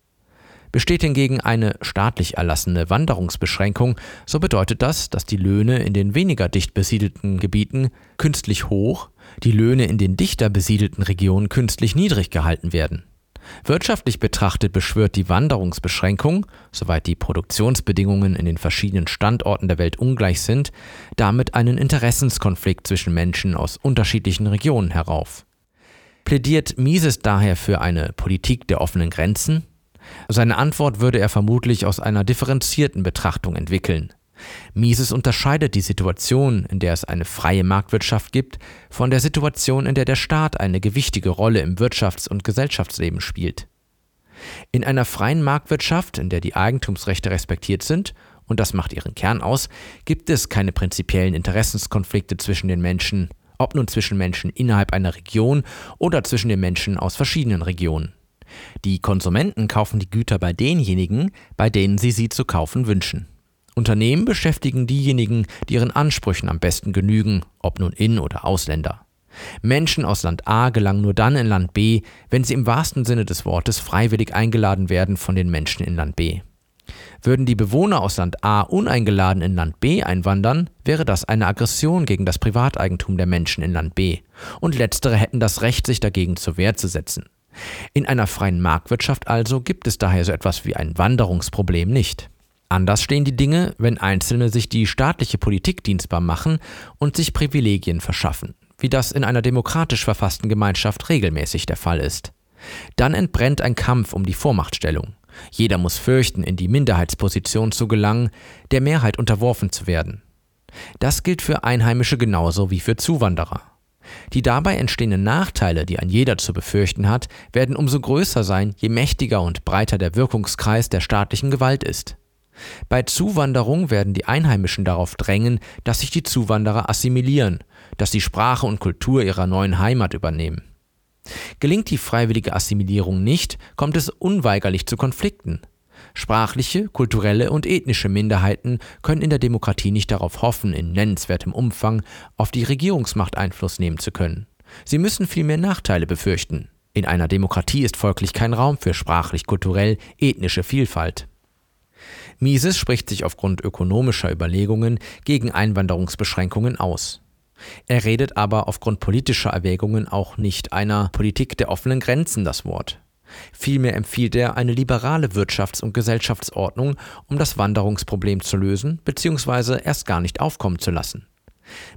Besteht hingegen eine staatlich erlassene Wanderungsbeschränkung, so bedeutet das, dass die Löhne in den weniger dicht besiedelten Gebieten künstlich hoch, die Löhne in den dichter besiedelten Regionen künstlich niedrig gehalten werden. Wirtschaftlich betrachtet beschwört die Wanderungsbeschränkung, soweit die Produktionsbedingungen in den verschiedenen Standorten der Welt ungleich sind, damit einen Interessenskonflikt zwischen Menschen aus unterschiedlichen Regionen herauf. Plädiert Mises daher für eine Politik der offenen Grenzen? Seine Antwort würde er vermutlich aus einer differenzierten Betrachtung entwickeln. Mises unterscheidet die Situation, in der es eine freie Marktwirtschaft gibt, von der Situation, in der der Staat eine gewichtige Rolle im Wirtschafts- und Gesellschaftsleben spielt. In einer freien Marktwirtschaft, in der die Eigentumsrechte respektiert sind, und das macht ihren Kern aus, gibt es keine prinzipiellen Interessenskonflikte zwischen den Menschen, ob nun zwischen Menschen innerhalb einer Region oder zwischen den Menschen aus verschiedenen Regionen. Die Konsumenten kaufen die Güter bei denjenigen, bei denen sie sie zu kaufen wünschen. Unternehmen beschäftigen diejenigen, die ihren Ansprüchen am besten genügen, ob nun In- oder Ausländer. Menschen aus Land A gelangen nur dann in Land B, wenn sie im wahrsten Sinne des Wortes freiwillig eingeladen werden von den Menschen in Land B. Würden die Bewohner aus Land A uneingeladen in Land B einwandern, wäre das eine Aggression gegen das Privateigentum der Menschen in Land B, und letztere hätten das Recht, sich dagegen zur Wehr zu setzen. In einer freien Marktwirtschaft also gibt es daher so etwas wie ein Wanderungsproblem nicht. Anders stehen die Dinge, wenn Einzelne sich die staatliche Politik dienstbar machen und sich Privilegien verschaffen, wie das in einer demokratisch verfassten Gemeinschaft regelmäßig der Fall ist. Dann entbrennt ein Kampf um die Vormachtstellung. Jeder muss fürchten, in die Minderheitsposition zu gelangen, der Mehrheit unterworfen zu werden. Das gilt für Einheimische genauso wie für Zuwanderer. Die dabei entstehenden Nachteile, die ein jeder zu befürchten hat, werden umso größer sein, je mächtiger und breiter der Wirkungskreis der staatlichen Gewalt ist. Bei Zuwanderung werden die Einheimischen darauf drängen, dass sich die Zuwanderer assimilieren, dass sie Sprache und Kultur ihrer neuen Heimat übernehmen. Gelingt die freiwillige Assimilierung nicht, kommt es unweigerlich zu Konflikten. Sprachliche, kulturelle und ethnische Minderheiten können in der Demokratie nicht darauf hoffen, in nennenswertem Umfang auf die Regierungsmacht Einfluss nehmen zu können. Sie müssen vielmehr Nachteile befürchten. In einer Demokratie ist folglich kein Raum für sprachlich-kulturell ethnische Vielfalt. Mises spricht sich aufgrund ökonomischer Überlegungen gegen Einwanderungsbeschränkungen aus. Er redet aber aufgrund politischer Erwägungen auch nicht einer Politik der offenen Grenzen das Wort. Vielmehr empfiehlt er eine liberale Wirtschafts- und Gesellschaftsordnung, um das Wanderungsproblem zu lösen bzw. erst gar nicht aufkommen zu lassen.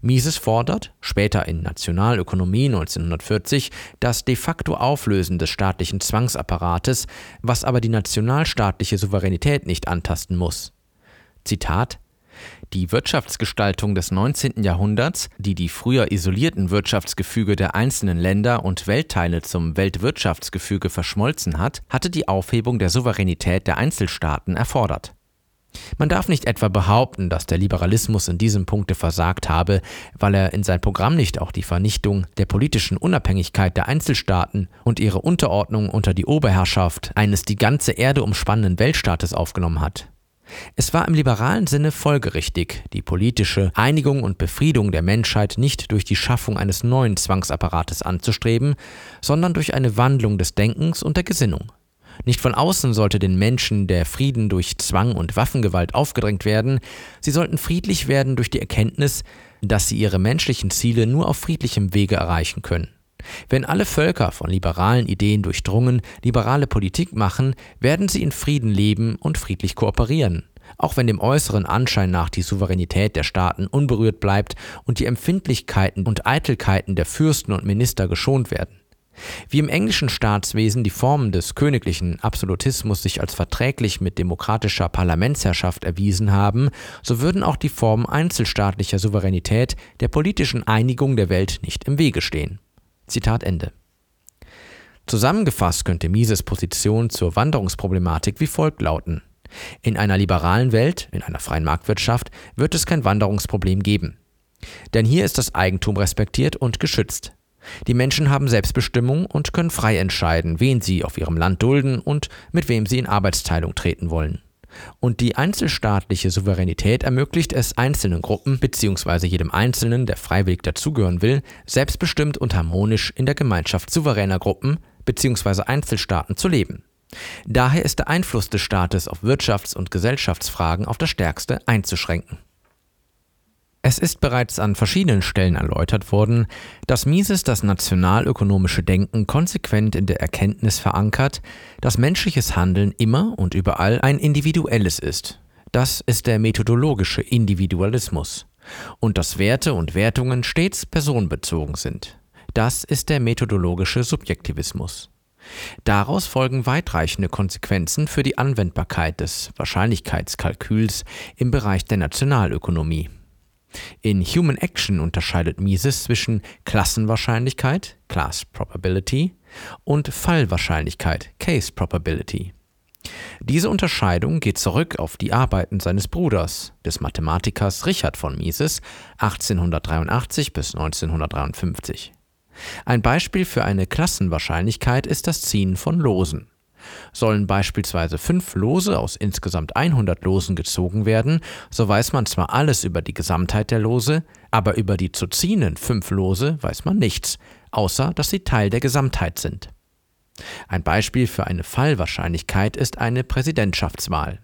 Mises fordert, später in Nationalökonomie 1940, das de facto Auflösen des staatlichen Zwangsapparates, was aber die nationalstaatliche Souveränität nicht antasten muss. Zitat die Wirtschaftsgestaltung des 19. Jahrhunderts, die die früher isolierten Wirtschaftsgefüge der einzelnen Länder und Weltteile zum Weltwirtschaftsgefüge verschmolzen hat, hatte die Aufhebung der Souveränität der Einzelstaaten erfordert. Man darf nicht etwa behaupten, dass der Liberalismus in diesem Punkte versagt habe, weil er in sein Programm nicht auch die Vernichtung der politischen Unabhängigkeit der Einzelstaaten und ihre Unterordnung unter die Oberherrschaft eines die ganze Erde umspannenden Weltstaates aufgenommen hat. Es war im liberalen Sinne folgerichtig, die politische Einigung und Befriedung der Menschheit nicht durch die Schaffung eines neuen Zwangsapparates anzustreben, sondern durch eine Wandlung des Denkens und der Gesinnung. Nicht von außen sollte den Menschen der Frieden durch Zwang und Waffengewalt aufgedrängt werden, sie sollten friedlich werden durch die Erkenntnis, dass sie ihre menschlichen Ziele nur auf friedlichem Wege erreichen können. Wenn alle Völker von liberalen Ideen durchdrungen liberale Politik machen, werden sie in Frieden leben und friedlich kooperieren. Auch wenn dem äußeren Anschein nach die Souveränität der Staaten unberührt bleibt und die Empfindlichkeiten und Eitelkeiten der Fürsten und Minister geschont werden. Wie im englischen Staatswesen die Formen des königlichen Absolutismus sich als verträglich mit demokratischer Parlamentsherrschaft erwiesen haben, so würden auch die Formen einzelstaatlicher Souveränität der politischen Einigung der Welt nicht im Wege stehen. Zitat Ende. Zusammengefasst könnte Mises Position zur Wanderungsproblematik wie folgt lauten. In einer liberalen Welt, in einer freien Marktwirtschaft, wird es kein Wanderungsproblem geben. Denn hier ist das Eigentum respektiert und geschützt. Die Menschen haben Selbstbestimmung und können frei entscheiden, wen sie auf ihrem Land dulden und mit wem sie in Arbeitsteilung treten wollen. Und die einzelstaatliche Souveränität ermöglicht es einzelnen Gruppen bzw. jedem Einzelnen, der freiwillig dazugehören will, selbstbestimmt und harmonisch in der Gemeinschaft souveräner Gruppen bzw. Einzelstaaten zu leben. Daher ist der Einfluss des Staates auf Wirtschafts- und Gesellschaftsfragen auf das Stärkste einzuschränken. Es ist bereits an verschiedenen Stellen erläutert worden, dass Mises das nationalökonomische Denken konsequent in der Erkenntnis verankert, dass menschliches Handeln immer und überall ein individuelles ist. Das ist der methodologische Individualismus. Und dass Werte und Wertungen stets personenbezogen sind. Das ist der methodologische Subjektivismus. Daraus folgen weitreichende Konsequenzen für die Anwendbarkeit des Wahrscheinlichkeitskalküls im Bereich der Nationalökonomie. In Human Action unterscheidet Mises zwischen Klassenwahrscheinlichkeit, Class Probability, und Fallwahrscheinlichkeit, Case Probability. Diese Unterscheidung geht zurück auf die Arbeiten seines Bruders, des Mathematikers Richard von Mises, 1883 bis 1953. Ein Beispiel für eine Klassenwahrscheinlichkeit ist das Ziehen von Losen. Sollen beispielsweise fünf Lose aus insgesamt 100 Losen gezogen werden, so weiß man zwar alles über die Gesamtheit der Lose, aber über die zu ziehenden fünf Lose weiß man nichts, außer dass sie Teil der Gesamtheit sind. Ein Beispiel für eine Fallwahrscheinlichkeit ist eine Präsidentschaftswahl.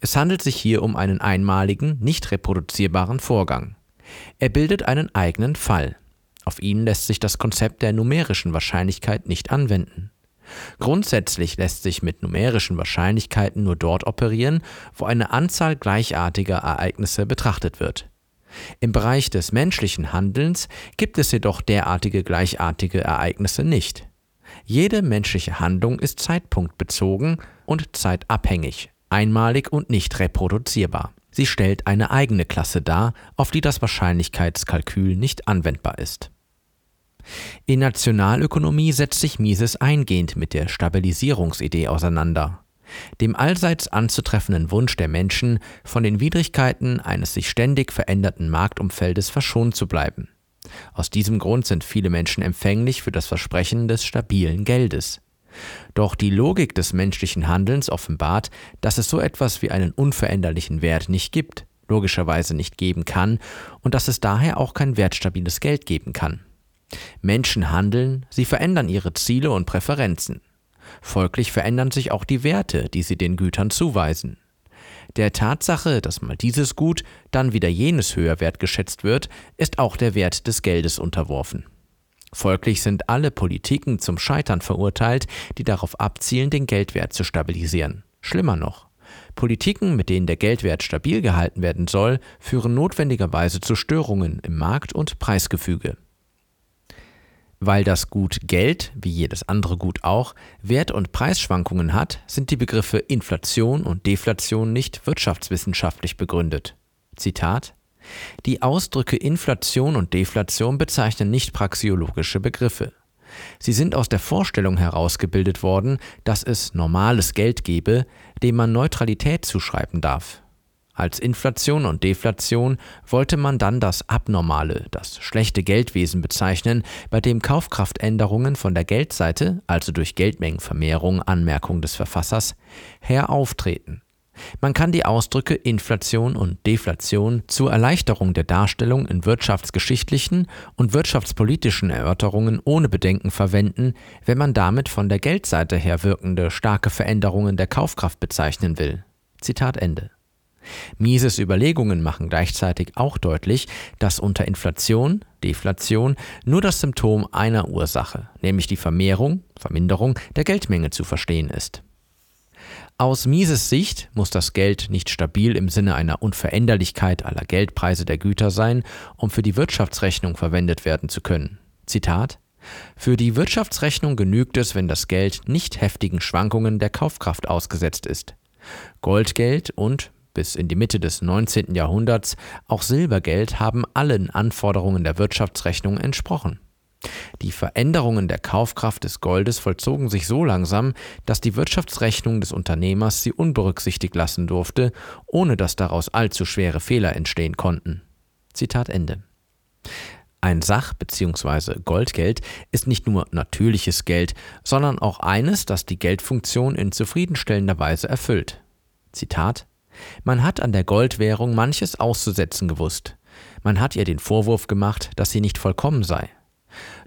Es handelt sich hier um einen einmaligen, nicht reproduzierbaren Vorgang. Er bildet einen eigenen Fall. Auf ihn lässt sich das Konzept der numerischen Wahrscheinlichkeit nicht anwenden. Grundsätzlich lässt sich mit numerischen Wahrscheinlichkeiten nur dort operieren, wo eine Anzahl gleichartiger Ereignisse betrachtet wird. Im Bereich des menschlichen Handelns gibt es jedoch derartige gleichartige Ereignisse nicht. Jede menschliche Handlung ist zeitpunktbezogen und zeitabhängig, einmalig und nicht reproduzierbar. Sie stellt eine eigene Klasse dar, auf die das Wahrscheinlichkeitskalkül nicht anwendbar ist. In Nationalökonomie setzt sich Mises eingehend mit der Stabilisierungsidee auseinander, dem allseits anzutreffenden Wunsch der Menschen, von den Widrigkeiten eines sich ständig veränderten Marktumfeldes verschont zu bleiben. Aus diesem Grund sind viele Menschen empfänglich für das Versprechen des stabilen Geldes. Doch die Logik des menschlichen Handelns offenbart, dass es so etwas wie einen unveränderlichen Wert nicht gibt, logischerweise nicht geben kann und dass es daher auch kein wertstabiles Geld geben kann. Menschen handeln, sie verändern ihre Ziele und Präferenzen. Folglich verändern sich auch die Werte, die sie den Gütern zuweisen. Der Tatsache, dass mal dieses Gut, dann wieder jenes höher wertgeschätzt wird, ist auch der Wert des Geldes unterworfen. Folglich sind alle Politiken zum Scheitern verurteilt, die darauf abzielen, den Geldwert zu stabilisieren. Schlimmer noch. Politiken, mit denen der Geldwert stabil gehalten werden soll, führen notwendigerweise zu Störungen im Markt- und Preisgefüge. Weil das Gut Geld, wie jedes andere Gut auch, Wert- und Preisschwankungen hat, sind die Begriffe Inflation und Deflation nicht wirtschaftswissenschaftlich begründet. Zitat Die Ausdrücke Inflation und Deflation bezeichnen nicht praxiologische Begriffe. Sie sind aus der Vorstellung herausgebildet worden, dass es normales Geld gebe, dem man Neutralität zuschreiben darf. Als Inflation und Deflation wollte man dann das abnormale, das schlechte Geldwesen bezeichnen, bei dem Kaufkraftänderungen von der Geldseite, also durch Geldmengenvermehrung, Anmerkung des Verfassers, her auftreten. Man kann die Ausdrücke Inflation und Deflation zur Erleichterung der Darstellung in wirtschaftsgeschichtlichen und wirtschaftspolitischen Erörterungen ohne Bedenken verwenden, wenn man damit von der Geldseite her wirkende starke Veränderungen der Kaufkraft bezeichnen will. Zitat Ende. Mises Überlegungen machen gleichzeitig auch deutlich, dass unter Inflation, Deflation nur das Symptom einer Ursache, nämlich die Vermehrung, Verminderung der Geldmenge zu verstehen ist. Aus Mises Sicht muss das Geld nicht stabil im Sinne einer Unveränderlichkeit aller Geldpreise der Güter sein, um für die Wirtschaftsrechnung verwendet werden zu können. Zitat Für die Wirtschaftsrechnung genügt es, wenn das Geld nicht heftigen Schwankungen der Kaufkraft ausgesetzt ist. Goldgeld und bis in die Mitte des 19. Jahrhunderts auch Silbergeld haben allen Anforderungen der Wirtschaftsrechnung entsprochen. Die Veränderungen der Kaufkraft des Goldes vollzogen sich so langsam, dass die Wirtschaftsrechnung des Unternehmers sie unberücksichtigt lassen durfte, ohne dass daraus allzu schwere Fehler entstehen konnten. Zitat Ende. Ein Sach- bzw. Goldgeld ist nicht nur natürliches Geld, sondern auch eines, das die Geldfunktion in zufriedenstellender Weise erfüllt. Zitat man hat an der Goldwährung manches auszusetzen gewusst. Man hat ihr den Vorwurf gemacht, dass sie nicht vollkommen sei.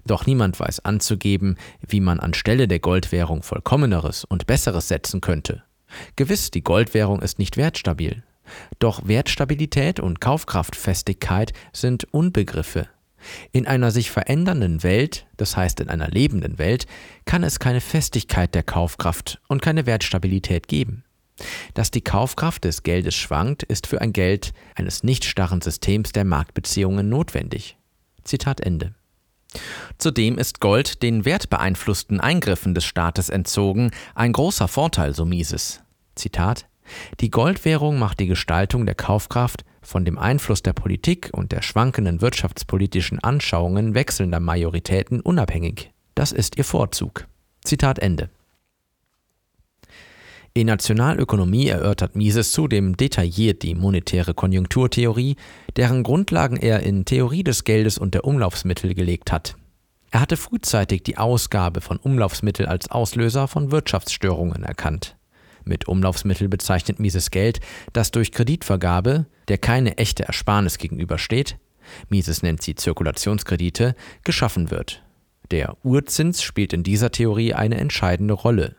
Doch niemand weiß anzugeben, wie man anstelle der Goldwährung vollkommeneres und besseres setzen könnte. Gewiss, die Goldwährung ist nicht wertstabil. Doch Wertstabilität und Kaufkraftfestigkeit sind Unbegriffe. In einer sich verändernden Welt, das heißt in einer lebenden Welt, kann es keine Festigkeit der Kaufkraft und keine Wertstabilität geben. Dass die Kaufkraft des Geldes schwankt, ist für ein Geld eines nicht starren Systems der Marktbeziehungen notwendig. Zitat Ende. Zudem ist Gold den wertbeeinflussten Eingriffen des Staates entzogen, ein großer Vorteil, so Mises. Zitat Die Goldwährung macht die Gestaltung der Kaufkraft von dem Einfluss der Politik und der schwankenden wirtschaftspolitischen Anschauungen wechselnder Majoritäten unabhängig. Das ist ihr Vorzug. Zitat Ende. In Nationalökonomie erörtert Mises zudem detailliert die monetäre Konjunkturtheorie, deren Grundlagen er in Theorie des Geldes und der Umlaufsmittel gelegt hat. Er hatte frühzeitig die Ausgabe von Umlaufsmittel als Auslöser von Wirtschaftsstörungen erkannt. Mit Umlaufsmittel bezeichnet Mises Geld, das durch Kreditvergabe, der keine echte Ersparnis gegenübersteht, Mises nennt sie Zirkulationskredite, geschaffen wird. Der Urzins spielt in dieser Theorie eine entscheidende Rolle.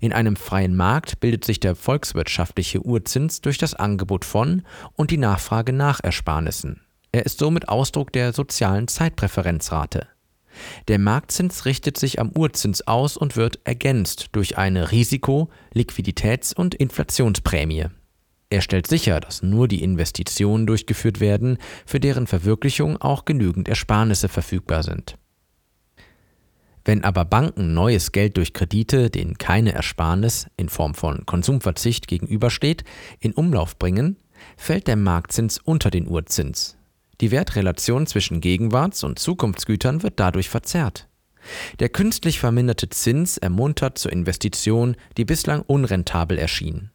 In einem freien Markt bildet sich der volkswirtschaftliche Urzins durch das Angebot von und die Nachfrage nach Ersparnissen. Er ist somit Ausdruck der sozialen Zeitpräferenzrate. Der Marktzins richtet sich am Urzins aus und wird ergänzt durch eine Risiko-, Liquiditäts- und Inflationsprämie. Er stellt sicher, dass nur die Investitionen durchgeführt werden, für deren Verwirklichung auch genügend Ersparnisse verfügbar sind. Wenn aber Banken neues Geld durch Kredite, denen keine Ersparnis in Form von Konsumverzicht gegenübersteht, in Umlauf bringen, fällt der Marktzins unter den Urzins. Die Wertrelation zwischen Gegenwarts- und Zukunftsgütern wird dadurch verzerrt. Der künstlich verminderte Zins ermuntert zur Investition, die bislang unrentabel erschien.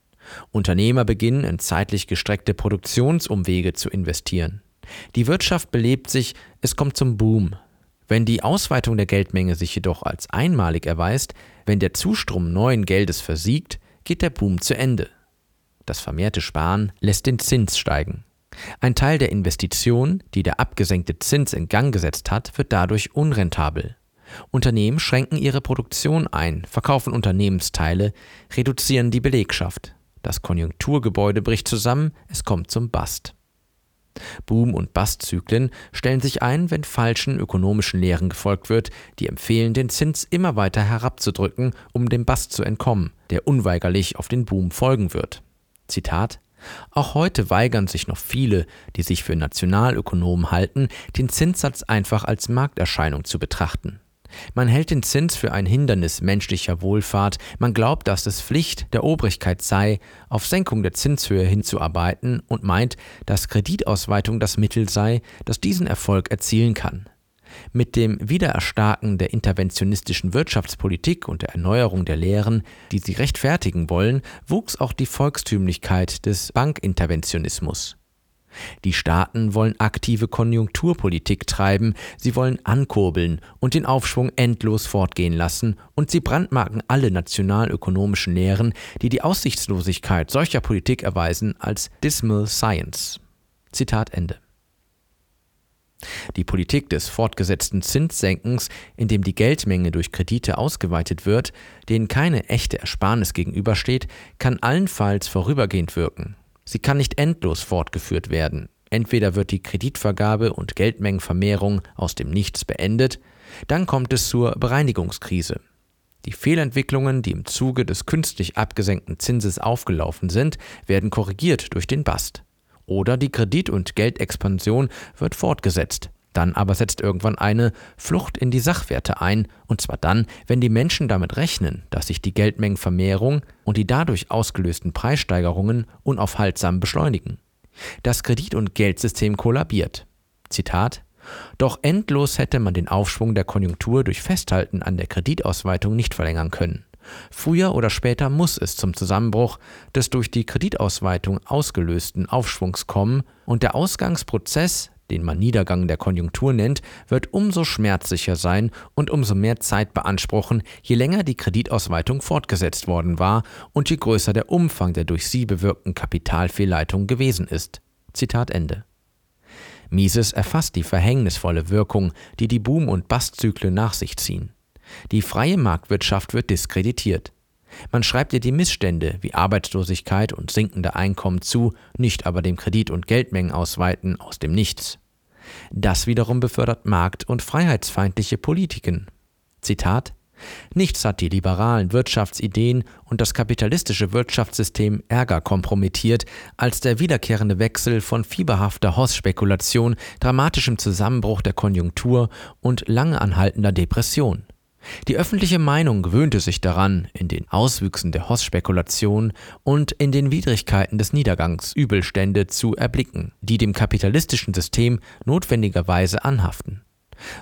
Unternehmer beginnen in zeitlich gestreckte Produktionsumwege zu investieren. Die Wirtschaft belebt sich, es kommt zum Boom. Wenn die Ausweitung der Geldmenge sich jedoch als einmalig erweist, wenn der Zustrom neuen Geldes versiegt, geht der Boom zu Ende. Das vermehrte Sparen lässt den Zins steigen. Ein Teil der Investition, die der abgesenkte Zins in Gang gesetzt hat, wird dadurch unrentabel. Unternehmen schränken ihre Produktion ein, verkaufen Unternehmensteile, reduzieren die Belegschaft. Das Konjunkturgebäude bricht zusammen, es kommt zum Bast. Boom- und Bastzyklen stellen sich ein, wenn falschen ökonomischen Lehren gefolgt wird, die empfehlen, den Zins immer weiter herabzudrücken, um dem Bast zu entkommen, der unweigerlich auf den Boom folgen wird. Zitat auch heute weigern sich noch viele, die sich für Nationalökonomen halten, den Zinssatz einfach als Markterscheinung zu betrachten. Man hält den Zins für ein Hindernis menschlicher Wohlfahrt, man glaubt, dass es Pflicht der Obrigkeit sei, auf Senkung der Zinshöhe hinzuarbeiten und meint, dass Kreditausweitung das Mittel sei, das diesen Erfolg erzielen kann. Mit dem Wiedererstarken der interventionistischen Wirtschaftspolitik und der Erneuerung der Lehren, die sie rechtfertigen wollen, wuchs auch die Volkstümlichkeit des Bankinterventionismus. Die Staaten wollen aktive Konjunkturpolitik treiben, sie wollen ankurbeln und den Aufschwung endlos fortgehen lassen, und sie brandmarken alle nationalökonomischen Lehren, die die Aussichtslosigkeit solcher Politik erweisen, als Dismal Science. Zitat Ende. Die Politik des fortgesetzten Zinssenkens, in dem die Geldmenge durch Kredite ausgeweitet wird, denen keine echte Ersparnis gegenübersteht, kann allenfalls vorübergehend wirken. Sie kann nicht endlos fortgeführt werden. Entweder wird die Kreditvergabe und Geldmengenvermehrung aus dem Nichts beendet, dann kommt es zur Bereinigungskrise. Die Fehlentwicklungen, die im Zuge des künstlich abgesenkten Zinses aufgelaufen sind, werden korrigiert durch den Bast. Oder die Kredit- und Geldexpansion wird fortgesetzt. Dann aber setzt irgendwann eine Flucht in die Sachwerte ein, und zwar dann, wenn die Menschen damit rechnen, dass sich die Geldmengenvermehrung und die dadurch ausgelösten Preissteigerungen unaufhaltsam beschleunigen. Das Kredit- und Geldsystem kollabiert. Zitat Doch endlos hätte man den Aufschwung der Konjunktur durch Festhalten an der Kreditausweitung nicht verlängern können. Früher oder später muss es zum Zusammenbruch des durch die Kreditausweitung ausgelösten Aufschwungs kommen und der Ausgangsprozess, den man Niedergang der Konjunktur nennt, wird umso schmerzlicher sein und umso mehr Zeit beanspruchen, je länger die Kreditausweitung fortgesetzt worden war und je größer der Umfang der durch sie bewirkten Kapitalfehlleitung gewesen ist. Zitat Ende. Mises erfasst die verhängnisvolle Wirkung, die die Boom- und Bastzyklen nach sich ziehen. Die freie Marktwirtschaft wird diskreditiert. Man schreibt ihr die Missstände wie Arbeitslosigkeit und sinkende Einkommen zu, nicht aber dem Kredit- und Geldmengenausweiten aus dem Nichts. Das wiederum befördert markt- und freiheitsfeindliche Politiken. Zitat Nichts hat die liberalen Wirtschaftsideen und das kapitalistische Wirtschaftssystem ärger kompromittiert als der wiederkehrende Wechsel von fieberhafter Hossspekulation, dramatischem Zusammenbruch der Konjunktur und lange anhaltender Depression. Die öffentliche Meinung gewöhnte sich daran, in den Auswüchsen der Hoss-Spekulation und in den Widrigkeiten des Niedergangs Übelstände zu erblicken, die dem kapitalistischen System notwendigerweise anhaften.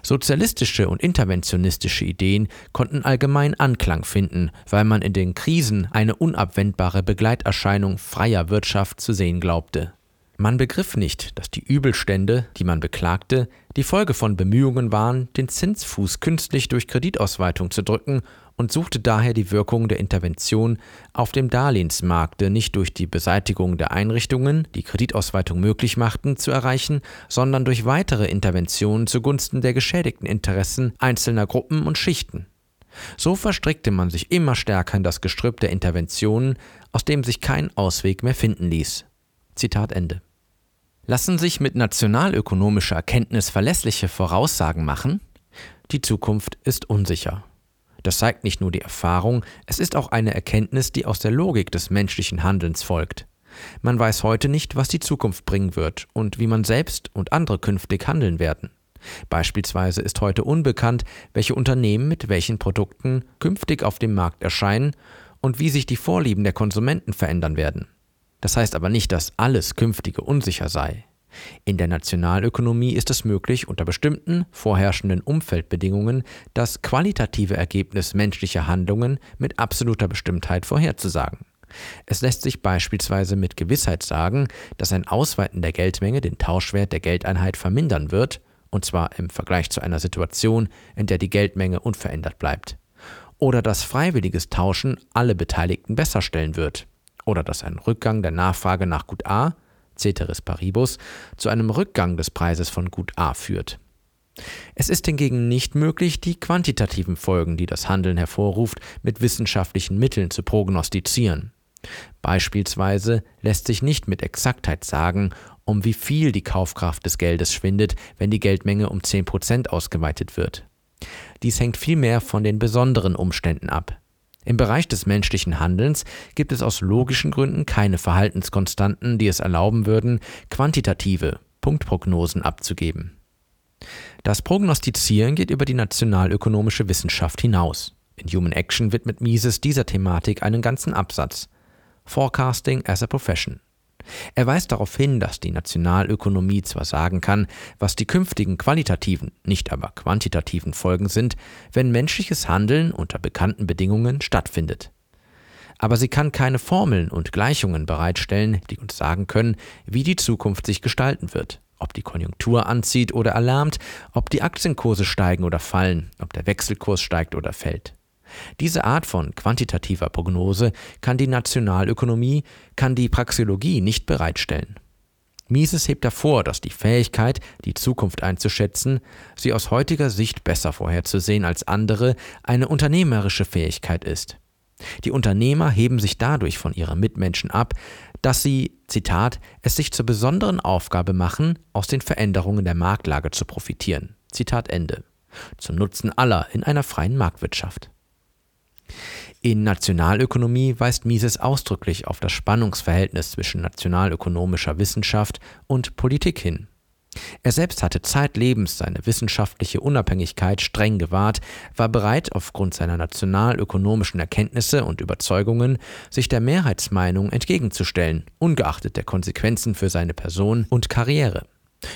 Sozialistische und interventionistische Ideen konnten allgemein Anklang finden, weil man in den Krisen eine unabwendbare Begleiterscheinung freier Wirtschaft zu sehen glaubte. Man begriff nicht, dass die Übelstände, die man beklagte, die Folge von Bemühungen waren, den Zinsfuß künstlich durch Kreditausweitung zu drücken und suchte daher die Wirkung der Intervention auf dem Darlehensmarkte nicht durch die Beseitigung der Einrichtungen, die Kreditausweitung möglich machten, zu erreichen, sondern durch weitere Interventionen zugunsten der geschädigten Interessen einzelner Gruppen und Schichten. So verstrickte man sich immer stärker in das Gestrüpp der Interventionen, aus dem sich kein Ausweg mehr finden ließ. Zitat Ende. Lassen sich mit nationalökonomischer Erkenntnis verlässliche Voraussagen machen? die Zukunft ist unsicher. Das zeigt nicht nur die Erfahrung, es ist auch eine Erkenntnis, die aus der Logik des menschlichen Handelns folgt. Man weiß heute nicht, was die Zukunft bringen wird und wie man selbst und andere künftig handeln werden. Beispielsweise ist heute unbekannt, welche Unternehmen mit welchen Produkten künftig auf dem Markt erscheinen und wie sich die Vorlieben der Konsumenten verändern werden. Das heißt aber nicht, dass alles Künftige unsicher sei. In der Nationalökonomie ist es möglich, unter bestimmten vorherrschenden Umfeldbedingungen das qualitative Ergebnis menschlicher Handlungen mit absoluter Bestimmtheit vorherzusagen. Es lässt sich beispielsweise mit Gewissheit sagen, dass ein Ausweiten der Geldmenge den Tauschwert der Geldeinheit vermindern wird, und zwar im Vergleich zu einer Situation, in der die Geldmenge unverändert bleibt. Oder dass freiwilliges Tauschen alle Beteiligten besser stellen wird. Oder dass ein Rückgang der Nachfrage nach Gut A ceteris paribus, zu einem Rückgang des Preises von Gut A führt. Es ist hingegen nicht möglich, die quantitativen Folgen, die das Handeln hervorruft, mit wissenschaftlichen Mitteln zu prognostizieren. Beispielsweise lässt sich nicht mit Exaktheit sagen, um wie viel die Kaufkraft des Geldes schwindet, wenn die Geldmenge um 10% ausgeweitet wird. Dies hängt vielmehr von den besonderen Umständen ab. Im Bereich des menschlichen Handelns gibt es aus logischen Gründen keine Verhaltenskonstanten, die es erlauben würden, quantitative Punktprognosen abzugeben. Das Prognostizieren geht über die nationalökonomische Wissenschaft hinaus. In Human Action widmet Mises dieser Thematik einen ganzen Absatz. Forecasting as a Profession. Er weist darauf hin, dass die Nationalökonomie zwar sagen kann, was die künftigen qualitativen, nicht aber quantitativen Folgen sind, wenn menschliches Handeln unter bekannten Bedingungen stattfindet. Aber sie kann keine Formeln und Gleichungen bereitstellen, die uns sagen können, wie die Zukunft sich gestalten wird, ob die Konjunktur anzieht oder erlahmt, ob die Aktienkurse steigen oder fallen, ob der Wechselkurs steigt oder fällt. Diese Art von quantitativer Prognose kann die Nationalökonomie, kann die Praxeologie nicht bereitstellen. Mises hebt hervor, dass die Fähigkeit, die Zukunft einzuschätzen, sie aus heutiger Sicht besser vorherzusehen als andere, eine unternehmerische Fähigkeit ist. Die Unternehmer heben sich dadurch von ihren Mitmenschen ab, dass sie, Zitat, es sich zur besonderen Aufgabe machen, aus den Veränderungen der Marktlage zu profitieren. Zitat Ende. Zum Nutzen aller in einer freien Marktwirtschaft. In Nationalökonomie weist Mises ausdrücklich auf das Spannungsverhältnis zwischen nationalökonomischer Wissenschaft und Politik hin. Er selbst hatte zeitlebens seine wissenschaftliche Unabhängigkeit streng gewahrt, war bereit, aufgrund seiner nationalökonomischen Erkenntnisse und Überzeugungen sich der Mehrheitsmeinung entgegenzustellen, ungeachtet der Konsequenzen für seine Person und Karriere.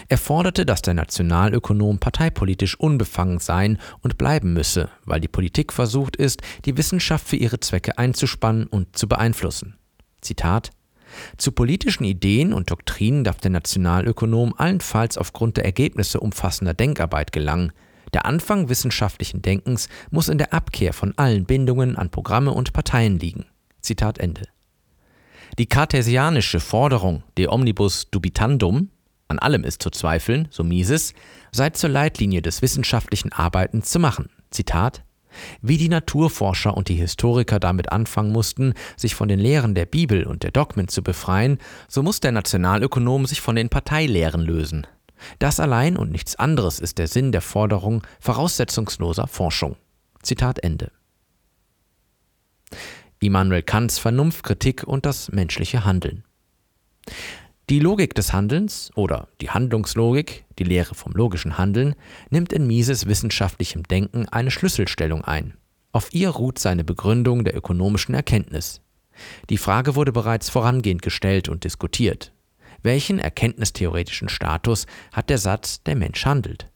Er forderte, dass der Nationalökonom parteipolitisch unbefangen sein und bleiben müsse, weil die Politik versucht ist, die Wissenschaft für ihre Zwecke einzuspannen und zu beeinflussen. Zitat zu politischen Ideen und Doktrinen darf der Nationalökonom allenfalls aufgrund der Ergebnisse umfassender Denkarbeit gelangen. Der Anfang wissenschaftlichen Denkens muss in der Abkehr von allen Bindungen an Programme und Parteien liegen. Zitat Ende. Die kartesianische Forderung de omnibus dubitandum an allem ist zu zweifeln, so Mises, sei zur Leitlinie des wissenschaftlichen Arbeitens zu machen. Zitat wie die Naturforscher und die Historiker damit anfangen mussten, sich von den Lehren der Bibel und der Dogmen zu befreien, so muss der Nationalökonom sich von den Parteilehren lösen. Das allein und nichts anderes ist der Sinn der Forderung voraussetzungsloser Forschung. Zitat Ende. Immanuel Kants Vernunftkritik und das menschliche Handeln. Die Logik des Handelns oder die Handlungslogik, die Lehre vom logischen Handeln, nimmt in Mises wissenschaftlichem Denken eine Schlüsselstellung ein. Auf ihr ruht seine Begründung der ökonomischen Erkenntnis. Die Frage wurde bereits vorangehend gestellt und diskutiert. Welchen erkenntnistheoretischen Status hat der Satz Der Mensch handelt?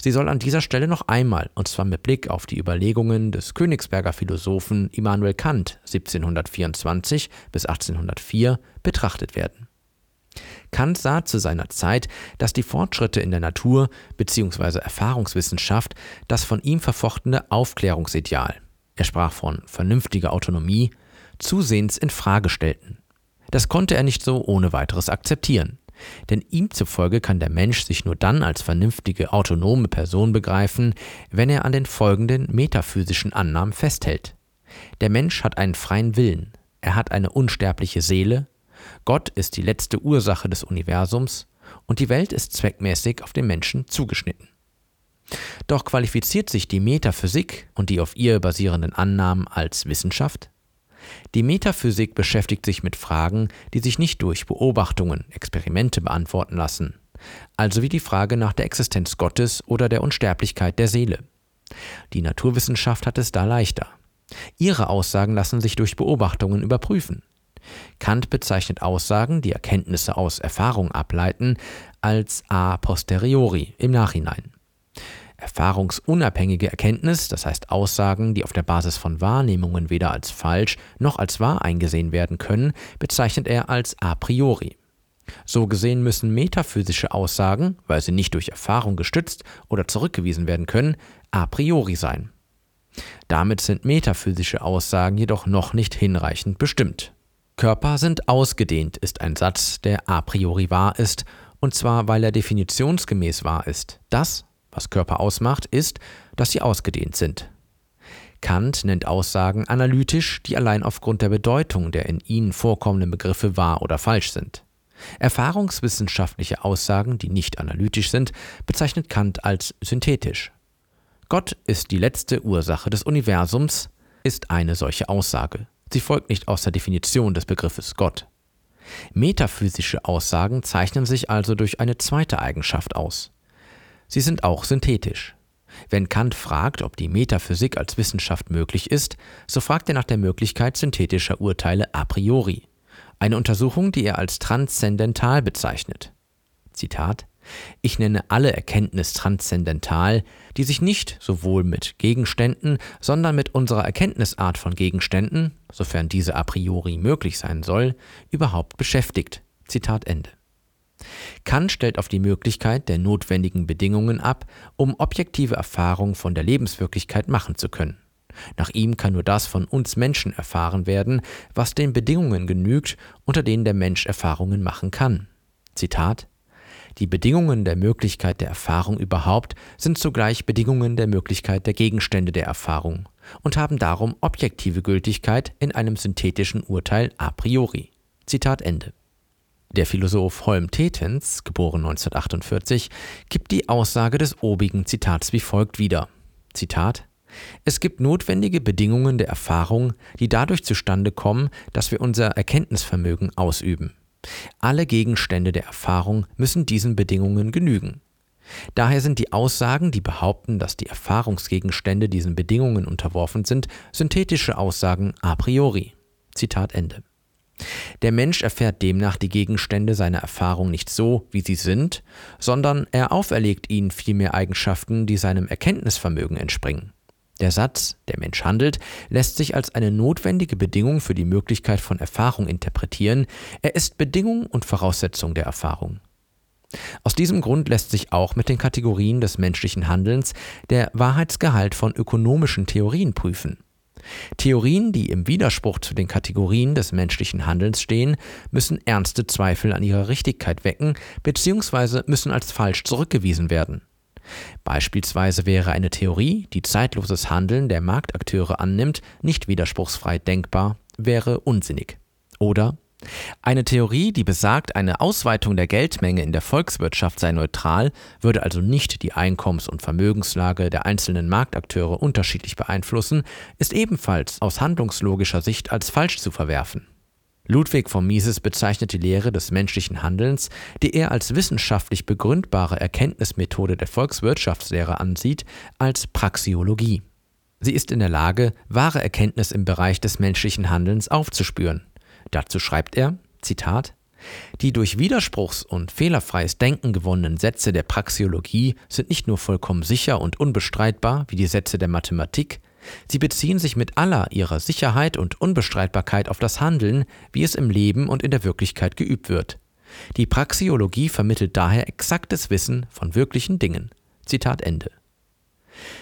Sie soll an dieser Stelle noch einmal, und zwar mit Blick auf die Überlegungen des Königsberger Philosophen Immanuel Kant 1724 bis 1804 betrachtet werden. Kant sah zu seiner Zeit, dass die Fortschritte in der Natur bzw. Erfahrungswissenschaft das von ihm verfochtene Aufklärungsideal, er sprach von vernünftiger Autonomie, zusehends in Frage stellten. Das konnte er nicht so ohne weiteres akzeptieren. Denn ihm zufolge kann der Mensch sich nur dann als vernünftige, autonome Person begreifen, wenn er an den folgenden metaphysischen Annahmen festhält. Der Mensch hat einen freien Willen, er hat eine unsterbliche Seele, Gott ist die letzte Ursache des Universums und die Welt ist zweckmäßig auf den Menschen zugeschnitten. Doch qualifiziert sich die Metaphysik und die auf ihr basierenden Annahmen als Wissenschaft? Die Metaphysik beschäftigt sich mit Fragen, die sich nicht durch Beobachtungen, Experimente beantworten lassen, also wie die Frage nach der Existenz Gottes oder der Unsterblichkeit der Seele. Die Naturwissenschaft hat es da leichter. Ihre Aussagen lassen sich durch Beobachtungen überprüfen. Kant bezeichnet Aussagen, die Erkenntnisse aus Erfahrung ableiten, als a posteriori im Nachhinein. Erfahrungsunabhängige Erkenntnis, das heißt Aussagen, die auf der Basis von Wahrnehmungen weder als falsch noch als wahr eingesehen werden können, bezeichnet er als a priori. So gesehen müssen metaphysische Aussagen, weil sie nicht durch Erfahrung gestützt oder zurückgewiesen werden können, a priori sein. Damit sind metaphysische Aussagen jedoch noch nicht hinreichend bestimmt. Körper sind ausgedehnt ist ein Satz, der a priori wahr ist, und zwar weil er definitionsgemäß wahr ist. Das, was Körper ausmacht, ist, dass sie ausgedehnt sind. Kant nennt Aussagen analytisch, die allein aufgrund der Bedeutung der in ihnen vorkommenden Begriffe wahr oder falsch sind. Erfahrungswissenschaftliche Aussagen, die nicht analytisch sind, bezeichnet Kant als synthetisch. Gott ist die letzte Ursache des Universums, ist eine solche Aussage. Sie folgt nicht aus der Definition des Begriffes Gott. Metaphysische Aussagen zeichnen sich also durch eine zweite Eigenschaft aus. Sie sind auch synthetisch. Wenn Kant fragt, ob die Metaphysik als Wissenschaft möglich ist, so fragt er nach der Möglichkeit synthetischer Urteile a priori. Eine Untersuchung, die er als transzendental bezeichnet. Zitat ich nenne alle Erkenntnis transzendental, die sich nicht sowohl mit Gegenständen, sondern mit unserer Erkenntnisart von Gegenständen, sofern diese a priori möglich sein soll, überhaupt beschäftigt. Zitat Ende. Kant stellt auf die Möglichkeit der notwendigen Bedingungen ab, um objektive Erfahrung von der Lebenswirklichkeit machen zu können. Nach ihm kann nur das von uns Menschen erfahren werden, was den Bedingungen genügt, unter denen der Mensch Erfahrungen machen kann. Zitat die Bedingungen der Möglichkeit der Erfahrung überhaupt sind zugleich Bedingungen der Möglichkeit der Gegenstände der Erfahrung und haben darum objektive Gültigkeit in einem synthetischen Urteil a priori. Zitat Ende. Der Philosoph Holm Tetens, geboren 1948, gibt die Aussage des obigen Zitats wie folgt wieder. Zitat es gibt notwendige Bedingungen der Erfahrung, die dadurch zustande kommen, dass wir unser Erkenntnisvermögen ausüben. Alle Gegenstände der Erfahrung müssen diesen Bedingungen genügen. Daher sind die Aussagen, die behaupten, dass die Erfahrungsgegenstände diesen Bedingungen unterworfen sind, synthetische Aussagen a priori. Zitat Ende. Der Mensch erfährt demnach die Gegenstände seiner Erfahrung nicht so, wie sie sind, sondern er auferlegt ihnen vielmehr Eigenschaften, die seinem Erkenntnisvermögen entspringen. Der Satz, der Mensch handelt, lässt sich als eine notwendige Bedingung für die Möglichkeit von Erfahrung interpretieren, er ist Bedingung und Voraussetzung der Erfahrung. Aus diesem Grund lässt sich auch mit den Kategorien des menschlichen Handelns der Wahrheitsgehalt von ökonomischen Theorien prüfen. Theorien, die im Widerspruch zu den Kategorien des menschlichen Handelns stehen, müssen ernste Zweifel an ihrer Richtigkeit wecken bzw. müssen als falsch zurückgewiesen werden. Beispielsweise wäre eine Theorie, die zeitloses Handeln der Marktakteure annimmt, nicht widerspruchsfrei denkbar, wäre unsinnig. Oder eine Theorie, die besagt, eine Ausweitung der Geldmenge in der Volkswirtschaft sei neutral, würde also nicht die Einkommens- und Vermögenslage der einzelnen Marktakteure unterschiedlich beeinflussen, ist ebenfalls aus handlungslogischer Sicht als falsch zu verwerfen. Ludwig von Mises bezeichnet die Lehre des menschlichen Handelns, die er als wissenschaftlich begründbare Erkenntnismethode der Volkswirtschaftslehre ansieht, als Praxiologie. Sie ist in der Lage, wahre Erkenntnis im Bereich des menschlichen Handelns aufzuspüren. Dazu schreibt er, Zitat, die durch Widerspruchs- und fehlerfreies Denken gewonnenen Sätze der Praxiologie sind nicht nur vollkommen sicher und unbestreitbar wie die Sätze der Mathematik, Sie beziehen sich mit aller ihrer Sicherheit und Unbestreitbarkeit auf das Handeln, wie es im Leben und in der Wirklichkeit geübt wird. Die Praxiologie vermittelt daher exaktes Wissen von wirklichen Dingen. Zitat Ende.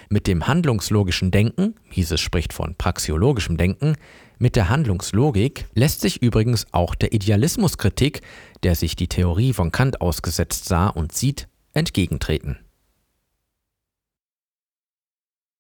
Mit dem handlungslogischen Denken, Mises spricht von praxiologischem Denken, mit der Handlungslogik lässt sich übrigens auch der Idealismuskritik, der sich die Theorie von Kant ausgesetzt sah und sieht, entgegentreten.